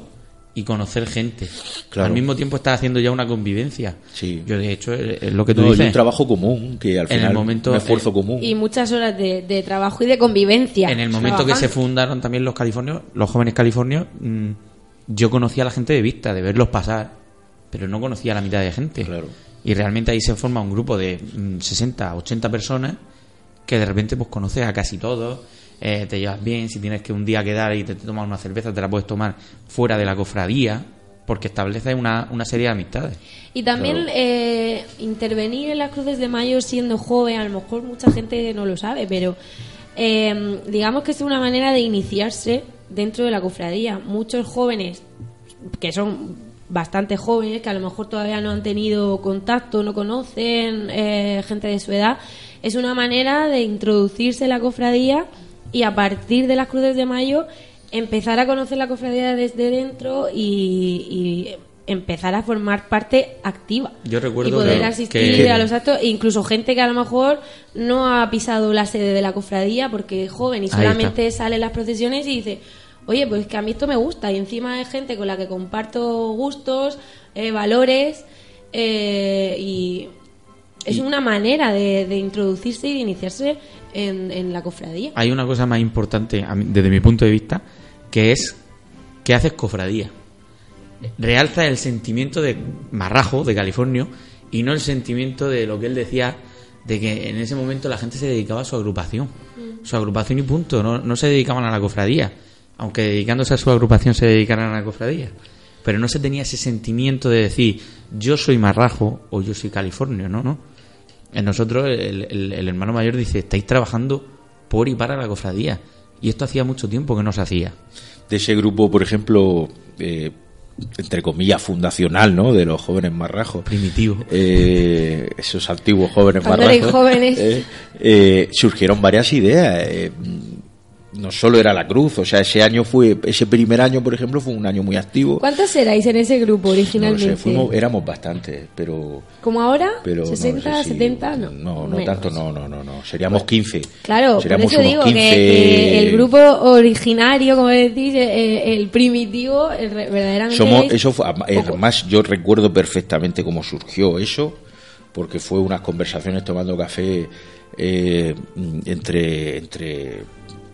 y conocer gente. Claro. Al mismo tiempo estás haciendo ya una convivencia. Sí. Yo, de hecho, es lo que tú No, y dices. un trabajo común, que al En el final momento- un esfuerzo eh, común. Y muchas horas de, de trabajo y de convivencia. En el momento que se fundaron también los californios, los jóvenes californios, mm, yo conocía a la gente de vista, de verlos pasar, pero no conocía a la mitad de gente. Y realmente ahí se forma un grupo de mm, 60, 80 personas que de repente pues conoces a casi todos, eh, te llevas bien, si tienes que un día quedar y te, tomas una cerveza, te la puedes tomar fuera de la cofradía, porque estableces una, una serie de amistades. Y también eh, intervenir en las cruces de mayo siendo joven, a lo mejor mucha gente no lo sabe, pero eh, digamos que es una manera de iniciarse dentro de la cofradía. Muchos jóvenes, que son bastante jóvenes, que a lo mejor todavía no han tenido contacto, no conocen eh, gente de su edad, es una manera de introducirse en la cofradía y a partir de las cruces de mayo empezar a conocer la cofradía desde dentro y, y empezar a formar parte activa. Yo recuerdo y poder asistir que- a los actos, e incluso gente que a lo mejor no ha pisado la sede de la cofradía porque es joven y solamente sale en las procesiones y dice, oye, pues que a mí esto me gusta y encima es gente con la que comparto gustos, eh, valores eh, y es Y- una manera de, de introducirse y de iniciarse en, en la cofradía. Hay una cosa más importante mí- desde mi punto de vista, que es que haces cofradía. Realza el sentimiento de marrajo, de California, y no el sentimiento de lo que él decía, de que en ese momento la gente se dedicaba a su agrupación. Su agrupación y punto, no, no se dedicaban a la cofradía. Aunque dedicándose a su agrupación se dedicaran a la cofradía. Pero no se tenía ese sentimiento de decir, yo soy marrajo o yo soy Californio, no, no. En nosotros el, el- el hermano mayor dice, estáis trabajando por y para la cofradía. Y esto hacía mucho tiempo que no se hacía. de ese grupo, por ejemplo, eh, entre comillas, fundacional, ¿no? De los jóvenes marrajos. Primitivo. Eh, esos antiguos jóvenes Cuando marrajos. jóvenes. eh, eh, surgieron varias ideas. Eh, no solo era la cruz, o sea, ese año fue, ese primer año, por ejemplo, fue un año muy activo. ¿Cuántos erais en ese grupo No lo originalmente? sé, fuimos, éramos bastantes, pero... ¿Como ahora? pero no ¿60, sé si- 70? No, No, no tanto, no, no, no, no. Seríamos 15. Claro, por Seríamos eso unos digo que- 15. que, el grupo originario, como decís, eh, el primitivo, el verdaderamente Somos, es eso fue, además yo recuerdo perfectamente cómo surgió eso, porque fue unas conversaciones tomando café eh, entre, entre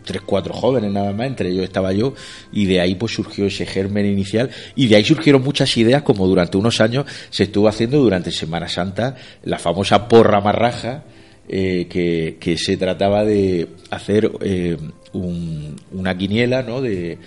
tres, cuatro jóvenes nada más, entre ellos estaba yo, y de ahí pues surgió ese germen inicial, y de ahí surgieron muchas ideas, como durante unos años se estuvo haciendo durante Semana Santa, la famosa porra marraja, eh, que, que se trataba de hacer eh, un- una quiniela, ¿no? De,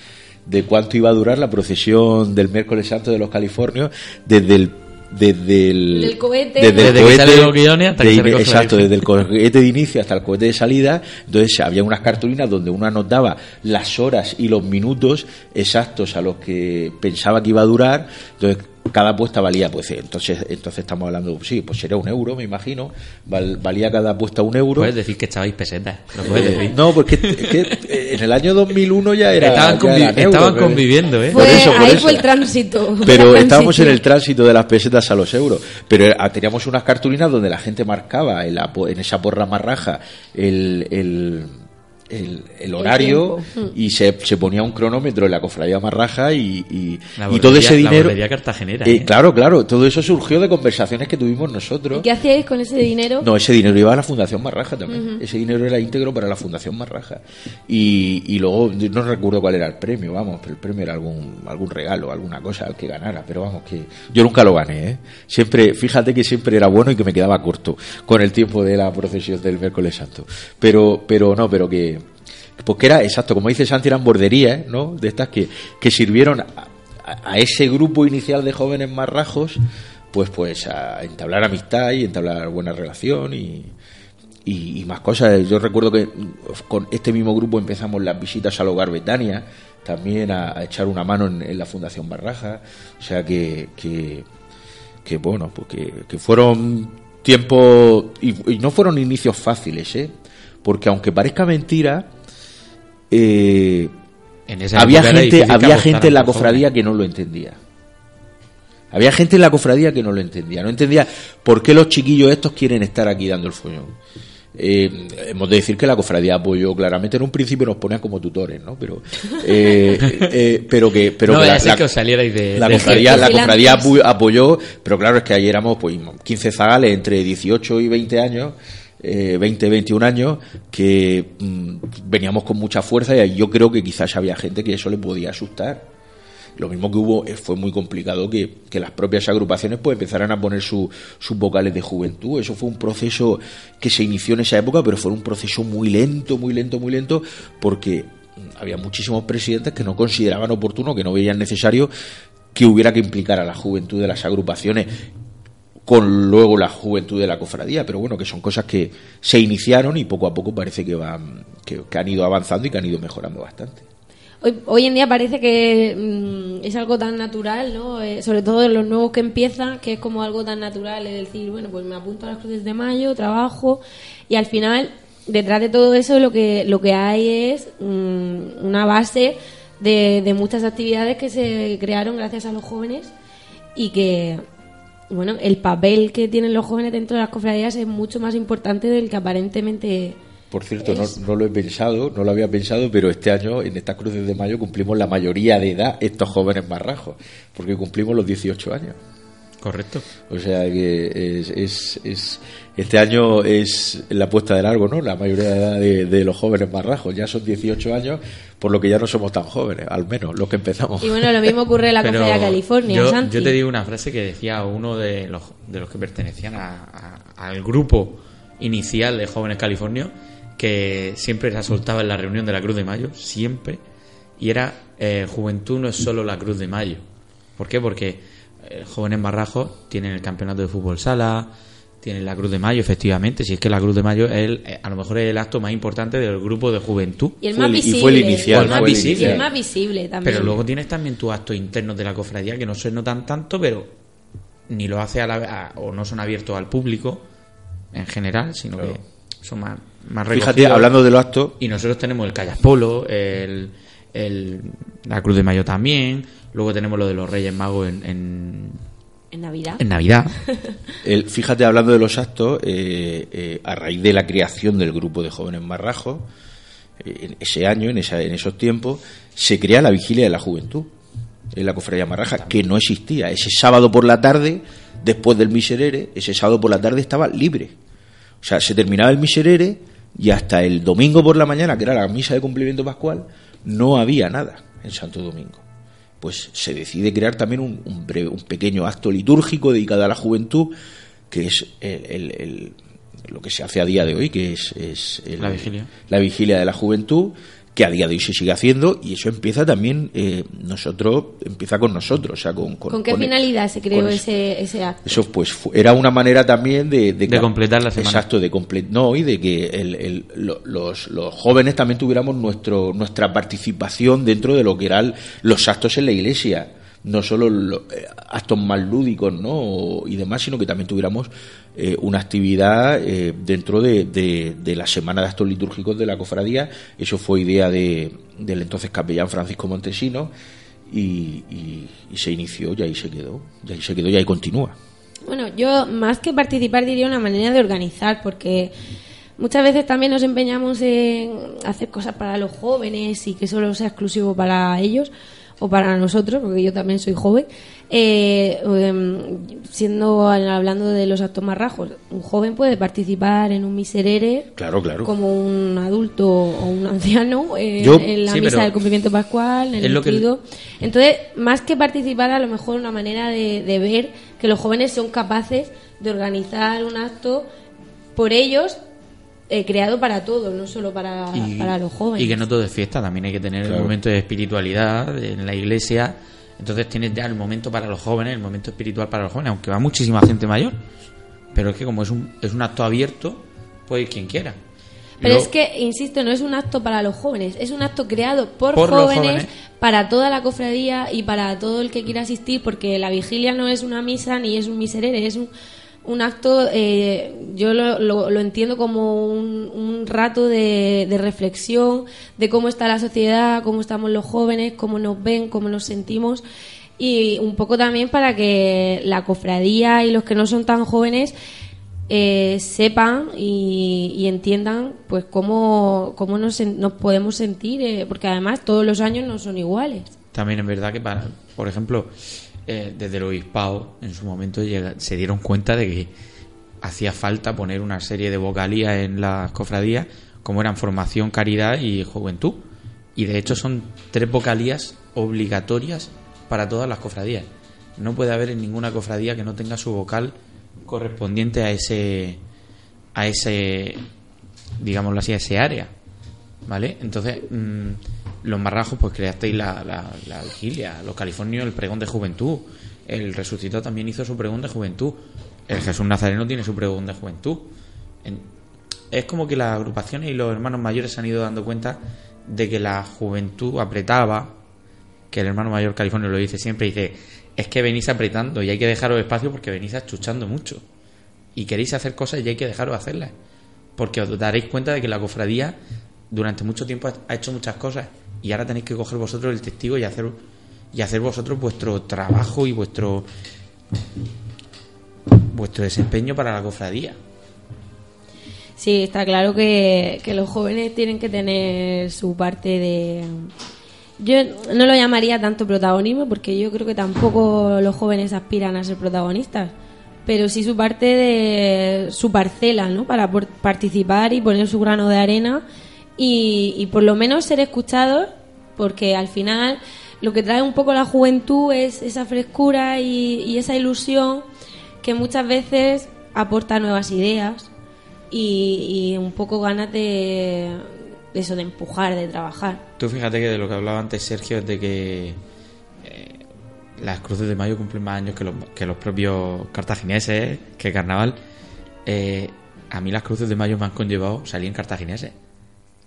de cuánto iba a durar la procesión del miércoles santo de los Californios desde el desde el Del cohete. desde el Desde que cohete salen los guiones hasta que de- se exacto desde el cohete de inicio hasta el cohete de salida entonces había unas cartulinas donde uno anotaba las horas y los minutos exactos a los que pensaba que iba a durar entonces cada apuesta valía pues entonces entonces estamos hablando sí pues sería un euro me imagino Val- valía cada apuesta un euro Puedes decir que echabais pesetas. Lo puedes Eh, decir. no, porque que en el año 2001 ya era. Estaban ya euros, estaban pero- conviviendo, ¿eh? Por Fue- eso, por ahí eso. fue el tránsito. Pero estábamos en el tránsito de las pesetas a los euros. Pero era- teníamos unas cartulinas donde la gente marcaba en, la po- en esa porra marraja el, el, el, el horario y se, se ponía un cronómetro en la cofradía Marraja y, y, La y todo ese dinero... cartagenera, Eh, ¿eh? Claro, claro, todo eso surgió de conversaciones que tuvimos ¿Y nosotros. qué hacíais con ese dinero? No, ese dinero iba a la Fundación Marraja también. Ese dinero era íntegro para la Fundación Marraja. Y, y luego, no recuerdo cuál era el premio, vamos, pero el premio era algún, algún regalo, alguna cosa al que ganara. Pero vamos, que yo nunca lo gané, ¿eh? Siempre, fíjate que siempre era bueno y que me quedaba corto con el tiempo de la procesión del miércoles santo. Pero, pero no, pero que, pues que era, exacto, como dice Santi, eran borderías, ¿no? De estas que, que sirvieron a, ese grupo inicial de jóvenes marrajos, pues, pues a entablar amistad y entablar buena relación y, y, más cosas. Yo recuerdo que con este mismo grupo empezamos las visitas al hogar Betania, también a, echar una mano en, la Fundación Barraja. O sea que, que, que bueno, pues que, que fueron tiempos, y no fueron inicios fáciles, ¿eh? Porque aunque parezca mentira, eh, En esa había gente, había gente en la cofradía que no lo entendía. Había gente en la cofradía que no lo entendía. No entendía por qué los chiquillos estos quieren estar aquí dando el follón. Eh, hemos de decir que la cofradía apoyó claramente en un principio nos ponían como tutores no pero eh, eh, pero que pero No que la, a ser la- que os salierais de- la de- cofradía la cofradía apoyó pero claro es que ayer éramos pues 15 zagales entre 18 y 20 años eh, 20 21 años que mm, veníamos con mucha fuerza y yo creo que quizás había gente que eso le podía asustar lo mismo que hubo, eh, fue muy complicado que, que las propias agrupaciones pues empezaran a poner su- sus vocales de juventud. Eso fue un proceso que se inició en esa época, pero fue un proceso muy lento, muy lento, muy lento, porque mm, había muchísimos presidentes que no consideraban oportuno, que no veían necesario que hubiera que implicar a la juventud de las agrupaciones con luego la juventud de la cofradía, pero bueno, que son cosas que se iniciaron y poco a poco parece que van que, han ido avanzando y que han ido mejorando bastante. Hoy, hoy en día parece que mm, es algo tan natural, ¿no? Eh, sobre todo en los nuevos que empiezan, que es como algo tan natural, es decir, bueno, pues me apunto a las cruces de mayo, trabajo, y al final, detrás de todo eso, lo que, lo que hay es mm, una base de, de muchas actividades que se crearon gracias a los jóvenes y que, bueno, el papel que tienen los jóvenes dentro de las cofradías es mucho más importante del que aparentemente... Por cierto, no, no lo he pensado, no lo había pensado, pero este año en estas cruces de mayo cumplimos la mayoría de edad estos jóvenes marrajos, porque cumplimos los 18 años. Correcto. O sea que es, es, es- este año es la puesta de largo, ¿no? La mayoría de edad de, de los jóvenes marrajos ya son 18 años, por lo que ya no somos tan jóvenes, al menos los que empezamos. Y bueno, lo mismo ocurre en la Pero Cofradía California, yo, Santi. yo te digo una frase que decía uno de los, de los que pertenecían a- a- al grupo inicial de Jóvenes Californios, que siempre la soltaba en la reunión de la Cruz de Mayo, siempre, y era eh, Juventud no es solo la Cruz de Mayo. ¿Por qué? Porque eh, Jóvenes Barrajos tienen el campeonato de fútbol sala, tienen la Cruz de Mayo, efectivamente, si es que la Cruz de Mayo es el- eh, a lo mejor es el acto más importante del grupo de juventud. Y el más visible. el más Y visible. el más visible también. Pero luego tienes también tus actos internos de la cofradía que no se notan tanto, pero ni lo hace a la, a- o no son abiertos al público en general, sino que son más, más Fíjate, hablando de los actos- Y nosotros tenemos el Callas Polo, el, el- la Cruz de Mayo también, luego tenemos lo de los Reyes Magos en, en, En Navidad. en Navidad. El- fíjate, hablando de los actos, eh, eh, a raíz de la creación del grupo de jóvenes marrajos, eh, en ese año, en, esa- en esos tiempos, se crea la vigilia de la juventud en la cofradía marraja, que no existía. Ese sábado por la tarde, después del miserere, ese sábado por la tarde estaba libre. O sea, se terminaba el miserere y hasta el domingo por la mañana, que era la misa de cumplimiento pascual, no había nada en Santo Domingo pues se decide crear también un, un breve- un pequeño acto litúrgico dedicado a la juventud, que es el- el- el- lo que se hace a día de hoy, que es, es La vigilia. la vigilia de la juventud, que a día de hoy se sigue haciendo, y eso empieza también, eh, nosotros, empieza con nosotros, o sea, con... ¿Con, qué con- finalidad se creó ese, ese acto? eso pues fu- era una manera también de, De completar la semana. Exacto, de comple- no y de que el- el- lo- los, los jóvenes también tuviéramos nuestro nuestra participación dentro de lo que eran los actos en la iglesia, no solo eh, actos más lúdicos, ¿no? Y demás, sino que también tuviéramos eh, una actividad eh, dentro de, de- la semana de actos litúrgicos de la cofradía. Eso fue idea de, del entonces capellán Francisco Montesino. Y, y- y se inició y ahí se quedó, y ahí se quedó y ahí continúa. Bueno, yo más que participar diría una manera de organizar, porque muchas veces también nos empeñamos en hacer cosas para los jóvenes y que solo sea exclusivo para ellos o para nosotros, porque yo también soy joven. Eh, em, siendo hablando de los actos más rajos, un joven puede participar en un miserere Claro, claro. como un adulto o un anciano eh, Yo- en la sí, misa del cumplimiento pascual, en es el lo que- credo. Entonces, más que participar, a lo mejor una manera de, de ver que los jóvenes son capaces de organizar un acto por ellos eh, creado para todos, no solo para, y, para los jóvenes. y que no todo es fiesta, también hay que tener el momento de espiritualidad en la iglesia. Entonces tienes ya el momento para los jóvenes, el momento espiritual para los jóvenes, aunque va muchísima gente mayor. Pero es que como es un, es un acto abierto, puede ir quien quiera. Pero Luego- es que, insisto, no es un acto para los jóvenes, es un acto creado por, jóvenes, jóvenes. para toda la cofradía y para todo el que quiera asistir, porque la vigilia no es una misa ni es un miserere, es un, un acto, eh, yo lo, lo- lo entiendo como un, rato de, reflexión de cómo está la sociedad, cómo estamos los jóvenes, cómo nos ven, cómo nos sentimos. Y un poco también para que la cofradía y los que no son tan jóvenes eh, sepan y, entiendan pues cómo, cómo nos, nos podemos sentir, eh, porque además todos los años no son iguales. También es verdad que, para, por ejemplo, eh, desde el obispado en su momento se dieron cuenta de que hacía falta poner una serie de vocalías en las cofradías, como eran formación, caridad y juventud. Y de hecho son tres vocalías obligatorias para todas las cofradías. No puede haber en ninguna cofradía que no tenga su vocal correspondiente a ese a ese digámoslo así a ese área ¿vale? Entonces, mm, los marrajos, pues creasteis la, vigilia, los californios el pregón de juventud, el resucitado también hizo su pregón de juventud, el Jesús Nazareno tiene su pregón de juventud. En- es como que las agrupaciones y los hermanos mayores se han ido dando cuenta de que la juventud apretaba, que el hermano mayor californio lo dice siempre, dice, es que venís apretando y hay que dejaros espacio porque venís achuchando mucho. Y queréis hacer cosas y hay que dejaros hacerlas. Porque os daréis cuenta de que la cofradía durante mucho tiempo ha- hecho muchas cosas y ahora tenéis que coger vosotros el testigo y hacer y hacer vosotros vuestro trabajo y vuestro vuestro desempeño para la cofradía. Sí, está claro que, que los jóvenes tienen que tener su parte de... Yo no lo llamaría tanto protagonismo porque yo creo que tampoco los jóvenes aspiran a ser protagonistas, pero sí su parte de su parcela, ¿no? Para participar y poner su grano de arena y, y por lo menos ser escuchados porque al final lo que trae un poco la juventud es esa frescura y, esa ilusión que muchas veces aporta nuevas ideas y, un poco ganas de, eso, de empujar, de trabajar. Tú fíjate que de lo que hablaba antes Sergio es de que eh, las cruces de mayo cumplen más años que los, que los propios cartagineses, que carnaval. Eh, a mí las cruces de mayo me han conllevado salir en cartagineses.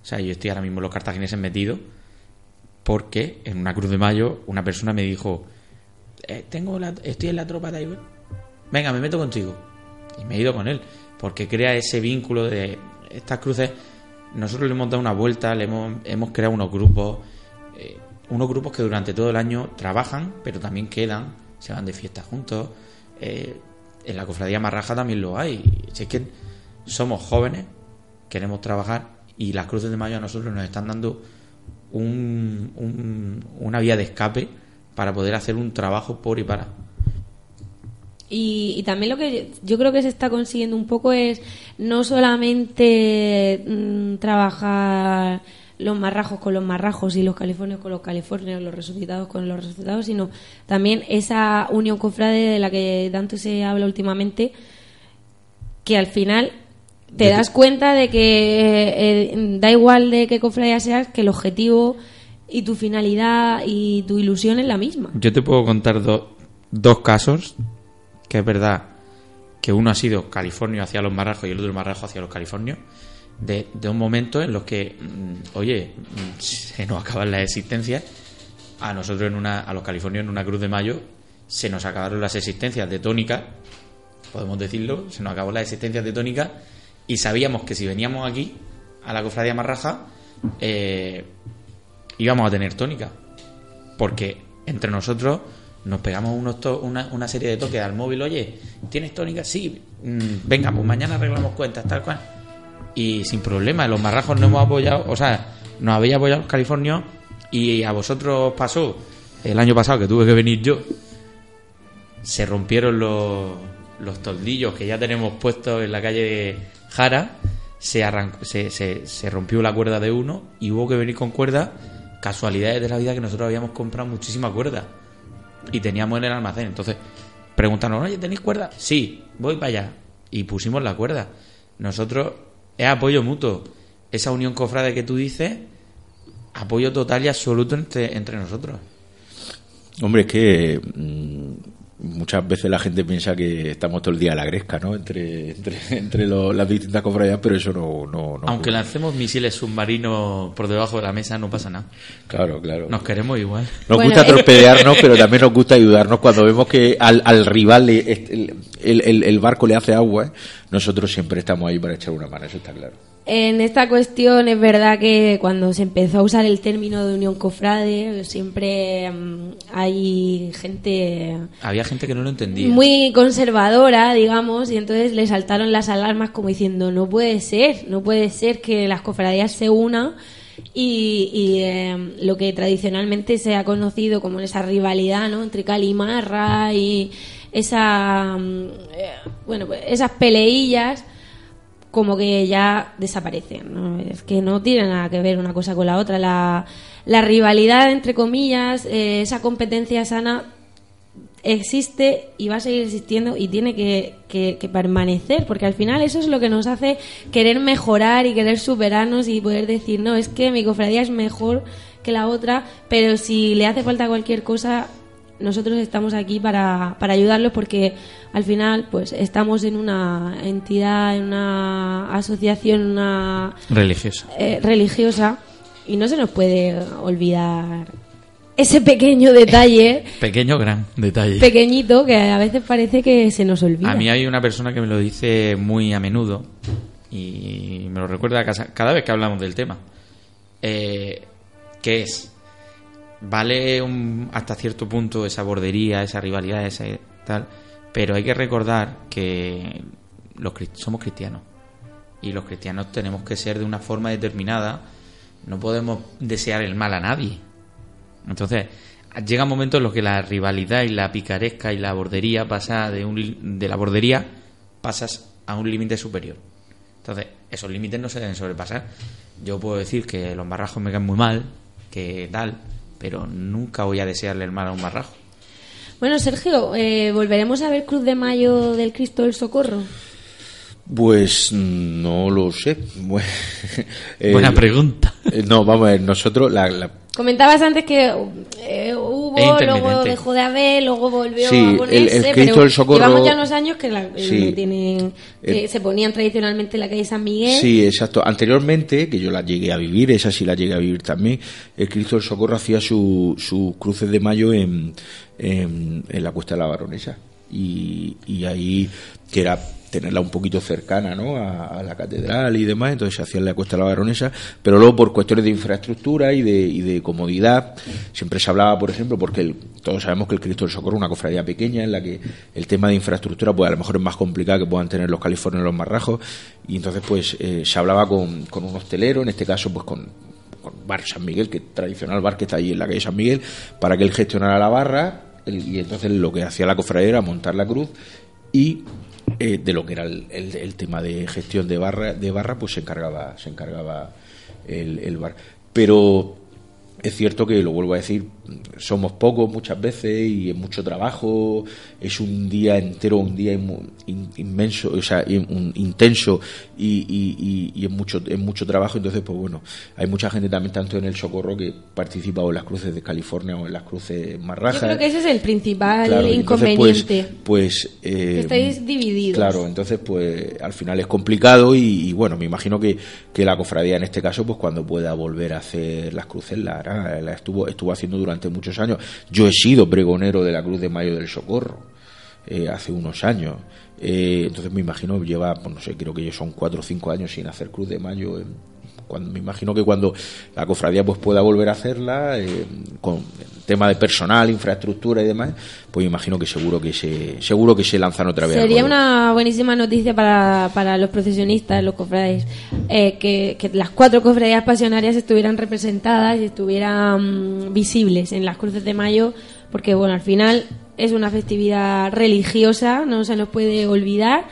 O sea, yo estoy ahora mismo en los cartagineses metido porque en una cruz de mayo una persona me dijo, eh, tengo estoy en la tropa de ahí, venga, me meto contigo. Y me he ido con él, porque crea ese vínculo de estas cruces. Nosotros le hemos dado una vuelta, le hemos, hemos creado unos grupos, eh, unos grupos que durante todo el año trabajan, pero también quedan, se van de fiesta juntos. Eh, en la cofradía Marraja también lo hay. Si es que somos jóvenes, queremos trabajar y las cruces de mayo a nosotros nos están dando un- un- una vía de escape para poder hacer un trabajo por y para. Y, también lo que yo creo que se está consiguiendo un poco es no solamente mm, trabajar los marrajos con los marrajos y los californios con los californios, los resucitados con los resucitados, sino también esa unión cofrade de la que tanto se habla últimamente, que al final te das cuenta de que eh, da igual de qué cofradía seas, que el objetivo y tu finalidad y tu ilusión es la misma. Yo te puedo contar do- dos casos que es verdad que uno ha sido californio hacia los marrajos y el otro marrajo hacia los californios de, de un momento en los que mm, oye mm, se nos acaban las existencias a nosotros en una a los californios en una cruz de mayo se nos acabaron las existencias de tónica podemos decirlo se nos acabó las existencias de tónica y sabíamos que si veníamos aquí a la cofradía marraja eh, íbamos a tener tónica porque entre nosotros nos pegamos unos una, una serie de toques al móvil, oye, ¿tienes tónica? Sí, Mm, venga, pues mañana arreglamos cuentas, tal cual. y sin problema. Los marrajos no hemos apoyado, o sea, nos habéis apoyado los californios y a vosotros pasó el año pasado que tuve que venir yo. Se rompieron los, los toldillos que ya tenemos puestos en la calle Jara. Se, arrancó, se, se, se rompió la cuerda de uno y hubo que venir con cuerda. Casualidades de la vida que nosotros habíamos comprado muchísima cuerda y teníamos en el almacén. Entonces preguntaron, oye, ¿tenéis cuerda? Sí, voy para allá. Y pusimos la cuerda. Nosotros es apoyo mutuo. Esa unión cofrade que tú dices, apoyo total y absoluto entre, entre nosotros. Hombre, es que mm, muchas veces la gente piensa que estamos todo el día a la gresca, ¿no? Entre, entre, entre lo- las distintas cofradías, pero eso no... no, no Aunque lancemos misiles submarinos por debajo de la mesa, no pasa nada. Claro, claro. Nos queremos igual. Nos Bueno, gusta eh. torpedearnos, pero también nos gusta ayudarnos cuando vemos que al, al rival le- el, el- el- el barco le hace agua. ¿eh? Nosotros siempre estamos ahí para echar una mano, eso está claro. En esta cuestión es verdad que cuando se empezó a usar el término de unión cofrade, siempre mm, hay gente Había gente que no lo entendía. muy conservadora, digamos, y entonces le saltaron las alarmas como diciendo, no puede ser, no puede ser que las cofradías se unan y, y, eh, lo que tradicionalmente se ha conocido como esa rivalidad ¿no? entre Cali y Marra y esa, mm, eh, bueno, pues esas peleillas como que ya desaparecen. ¿no? Es que no tiene nada que ver una cosa con la otra. La, la rivalidad, entre comillas, eh, esa competencia sana existe y va a seguir existiendo y tiene que, que- que permanecer, porque al final eso es lo que nos hace querer mejorar y querer superarnos y poder decir, no, es que mi cofradía es mejor que la otra, pero si le hace falta cualquier cosa, nosotros estamos aquí para, para ayudarlos porque al final pues estamos en una entidad, en una asociación, una Religiosa. eh, religiosa y no se nos puede olvidar ese pequeño detalle Pequeño gran detalle. pequeñito que a veces parece que se nos olvida. A mí hay una persona que me lo dice muy a menudo y me lo recuerda casa- cada vez que hablamos del tema. Eh, que es, vale un- hasta cierto punto esa bordería, esa rivalidad, ese tal, pero hay que recordar que los somos cristianos y los cristianos tenemos que ser de una forma determinada, no podemos desear el mal a nadie. Entonces, llega un momento en los que la rivalidad y la picaresca y la bordería pasa de un de la bordería pasas a un límite superior. Entonces, esos límites no se deben sobrepasar. Yo puedo decir que los marrajos me caen muy mal, que tal, pero nunca voy a desearle el mal a un marrajo. Bueno, Sergio, eh, ¿volveremos a ver Cruz de Mayo del Cristo del Socorro? Pues no lo sé. Bueno, eh, Buena pregunta. eh, No, vamos a ver, nosotros la, la- Comentabas antes que eh, hubo, luego dejó de haber, luego volvió Sí, a el- ponerse, el Cristo pero del Socorro- llevamos ya unos años que, la- Sí. tienen, que Eh, se ponían tradicionalmente en la calle San Miguel. Sí, exacto. Anteriormente, que yo la llegué a vivir, esa sí la llegué a vivir también, el Cristo del Socorro hacía su- sus cruces de mayo en, en, en la Cuesta de la Baronesa. Y, y ahí, que era tenerla un poquito cercana ¿no? a, la catedral y demás, entonces se hacía en la Cuesta de la Baronesa, pero luego por cuestiones de infraestructura y de, comodidad, siempre se hablaba, por ejemplo, porque todos sabemos que el Cristo del Socorro es una cofradía pequeña en la que el tema de infraestructura pues a lo mejor es más complicado que puedan tener los californios los marrajos, y entonces pues eh, se hablaba con, un hostelero, en este caso pues con, con Bar San Miguel, que tradicional bar que está ahí en la calle San Miguel, para que él gestionara la barra, y entonces lo que hacía la cofradía era montar la cruz y eh, de lo que era el, el- el tema de gestión de barra, de barra pues se encargaba, se encargaba el, el bar. Pero es cierto que, lo vuelvo a decir, somos pocos muchas veces y es mucho trabajo, es un día entero, un día in- inmenso, o sea, in- un- intenso y, y, y- y es, mucho, es mucho trabajo, entonces, pues bueno, hay mucha gente también, tanto en el Socorro, que participa o en las cruces de California o en las cruces más Yo rajas. creo que ese es el principal Claro, y entonces, pues- inconveniente. Pues, eh, estáis divididos. Claro, entonces pues al final es complicado y, y, bueno, me imagino que, que la cofradía en este caso pues cuando pueda volver a hacer las cruces la hará, la estuvo, estuvo haciendo durante muchos años. Yo he sido pregonero de la Cruz de Mayo del Socorro eh, hace unos años. Eh, entonces me imagino lleva, pues, no sé, creo que son cuatro o cinco años sin hacer Cruz de Mayo en cuando, me imagino que cuando la cofradía pues pueda volver a hacerla, eh, con el tema de personal, infraestructura y demás, pues imagino que seguro que se, seguro que se lanzan otra vez. Sería una buenísima noticia para, para los procesionistas, los cofrades, eh, que, que las cuatro cofradías pasionarias estuvieran representadas y estuvieran visibles en las cruces de mayo, porque bueno, al final es una festividad religiosa, no se nos puede olvidar,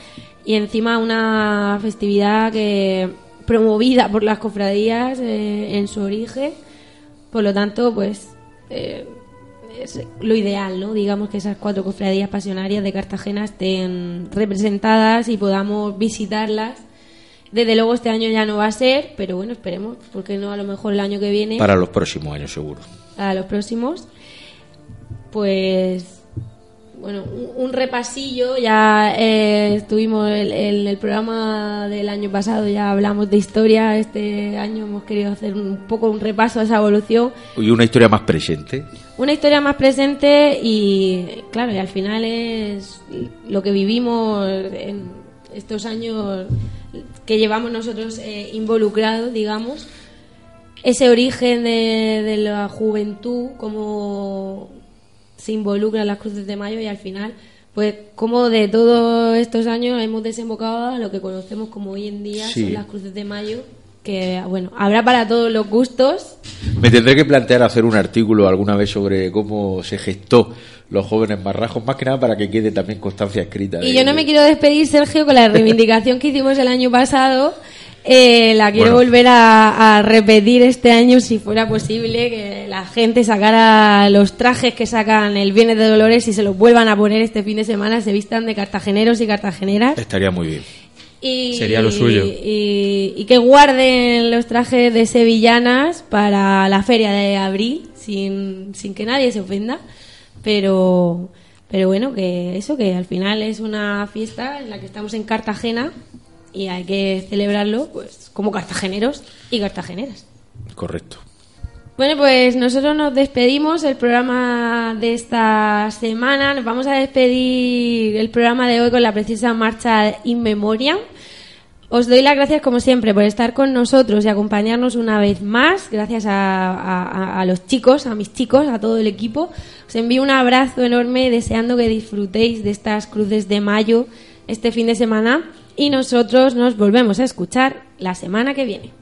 y encima una festividad que promovida por las cofradías eh, en su origen, por lo tanto, pues eh, es lo ideal, ¿no? Digamos que esas cuatro cofradías pasionarias de Cartagena estén representadas y podamos visitarlas. Desde luego este año ya no va a ser, pero bueno, esperemos, porque no a lo mejor el año que viene, Para los próximos años, seguro. a los próximos. Pues bueno, un, un repasillo, ya eh, estuvimos en el, el programa del año pasado, ya hablamos de historia, este año hemos querido hacer un poco un repaso a esa evolución Y una historia más presente. una historia más presente y claro, y al final es lo que vivimos en estos años que llevamos nosotros eh, involucrados, digamos, ese origen de, de la juventud, cómo se involucra en las cruces de mayo y al final, pues como de todos estos años hemos desembocado a lo que conocemos como hoy en día Sí. son las cruces de mayo, que bueno, habrá para todos los gustos, Me tendré que plantear hacer un artículo alguna vez sobre cómo se gestó los jóvenes marrajos, más que nada para que quede también constancia escrita. Y de- yo no me quiero despedir, Sergio, con la reivindicación que hicimos el año pasado. Eh, la quiero Bueno. volver a, a repetir este año, si fuera posible, que la gente sacara los trajes que sacan el Viernes de Dolores y se los vuelvan a poner este fin de semana, se vistan de cartageneros y cartageneras. Estaría muy bien. Y, Sería lo suyo. Y, y que guarden los trajes de sevillanas para la feria de abril, sin, sin que nadie se ofenda. Pero, pero bueno, que eso, que al final es una fiesta en la que estamos en Cartagena y hay que celebrarlo pues como cartageneros y cartageneras. Correcto. Bueno, pues nosotros nos despedimos el programa de esta semana. Nos vamos a despedir el programa de hoy con la precisa marcha In Memoriam. Os doy las gracias, como siempre, por estar con nosotros y acompañarnos una vez más. Gracias a, a- a los chicos, a mis chicos, a todo el equipo. Os envío un abrazo enorme, deseando que disfrutéis de estas cruces de mayo este fin de semana. Y nosotros nos volvemos a escuchar la semana que viene.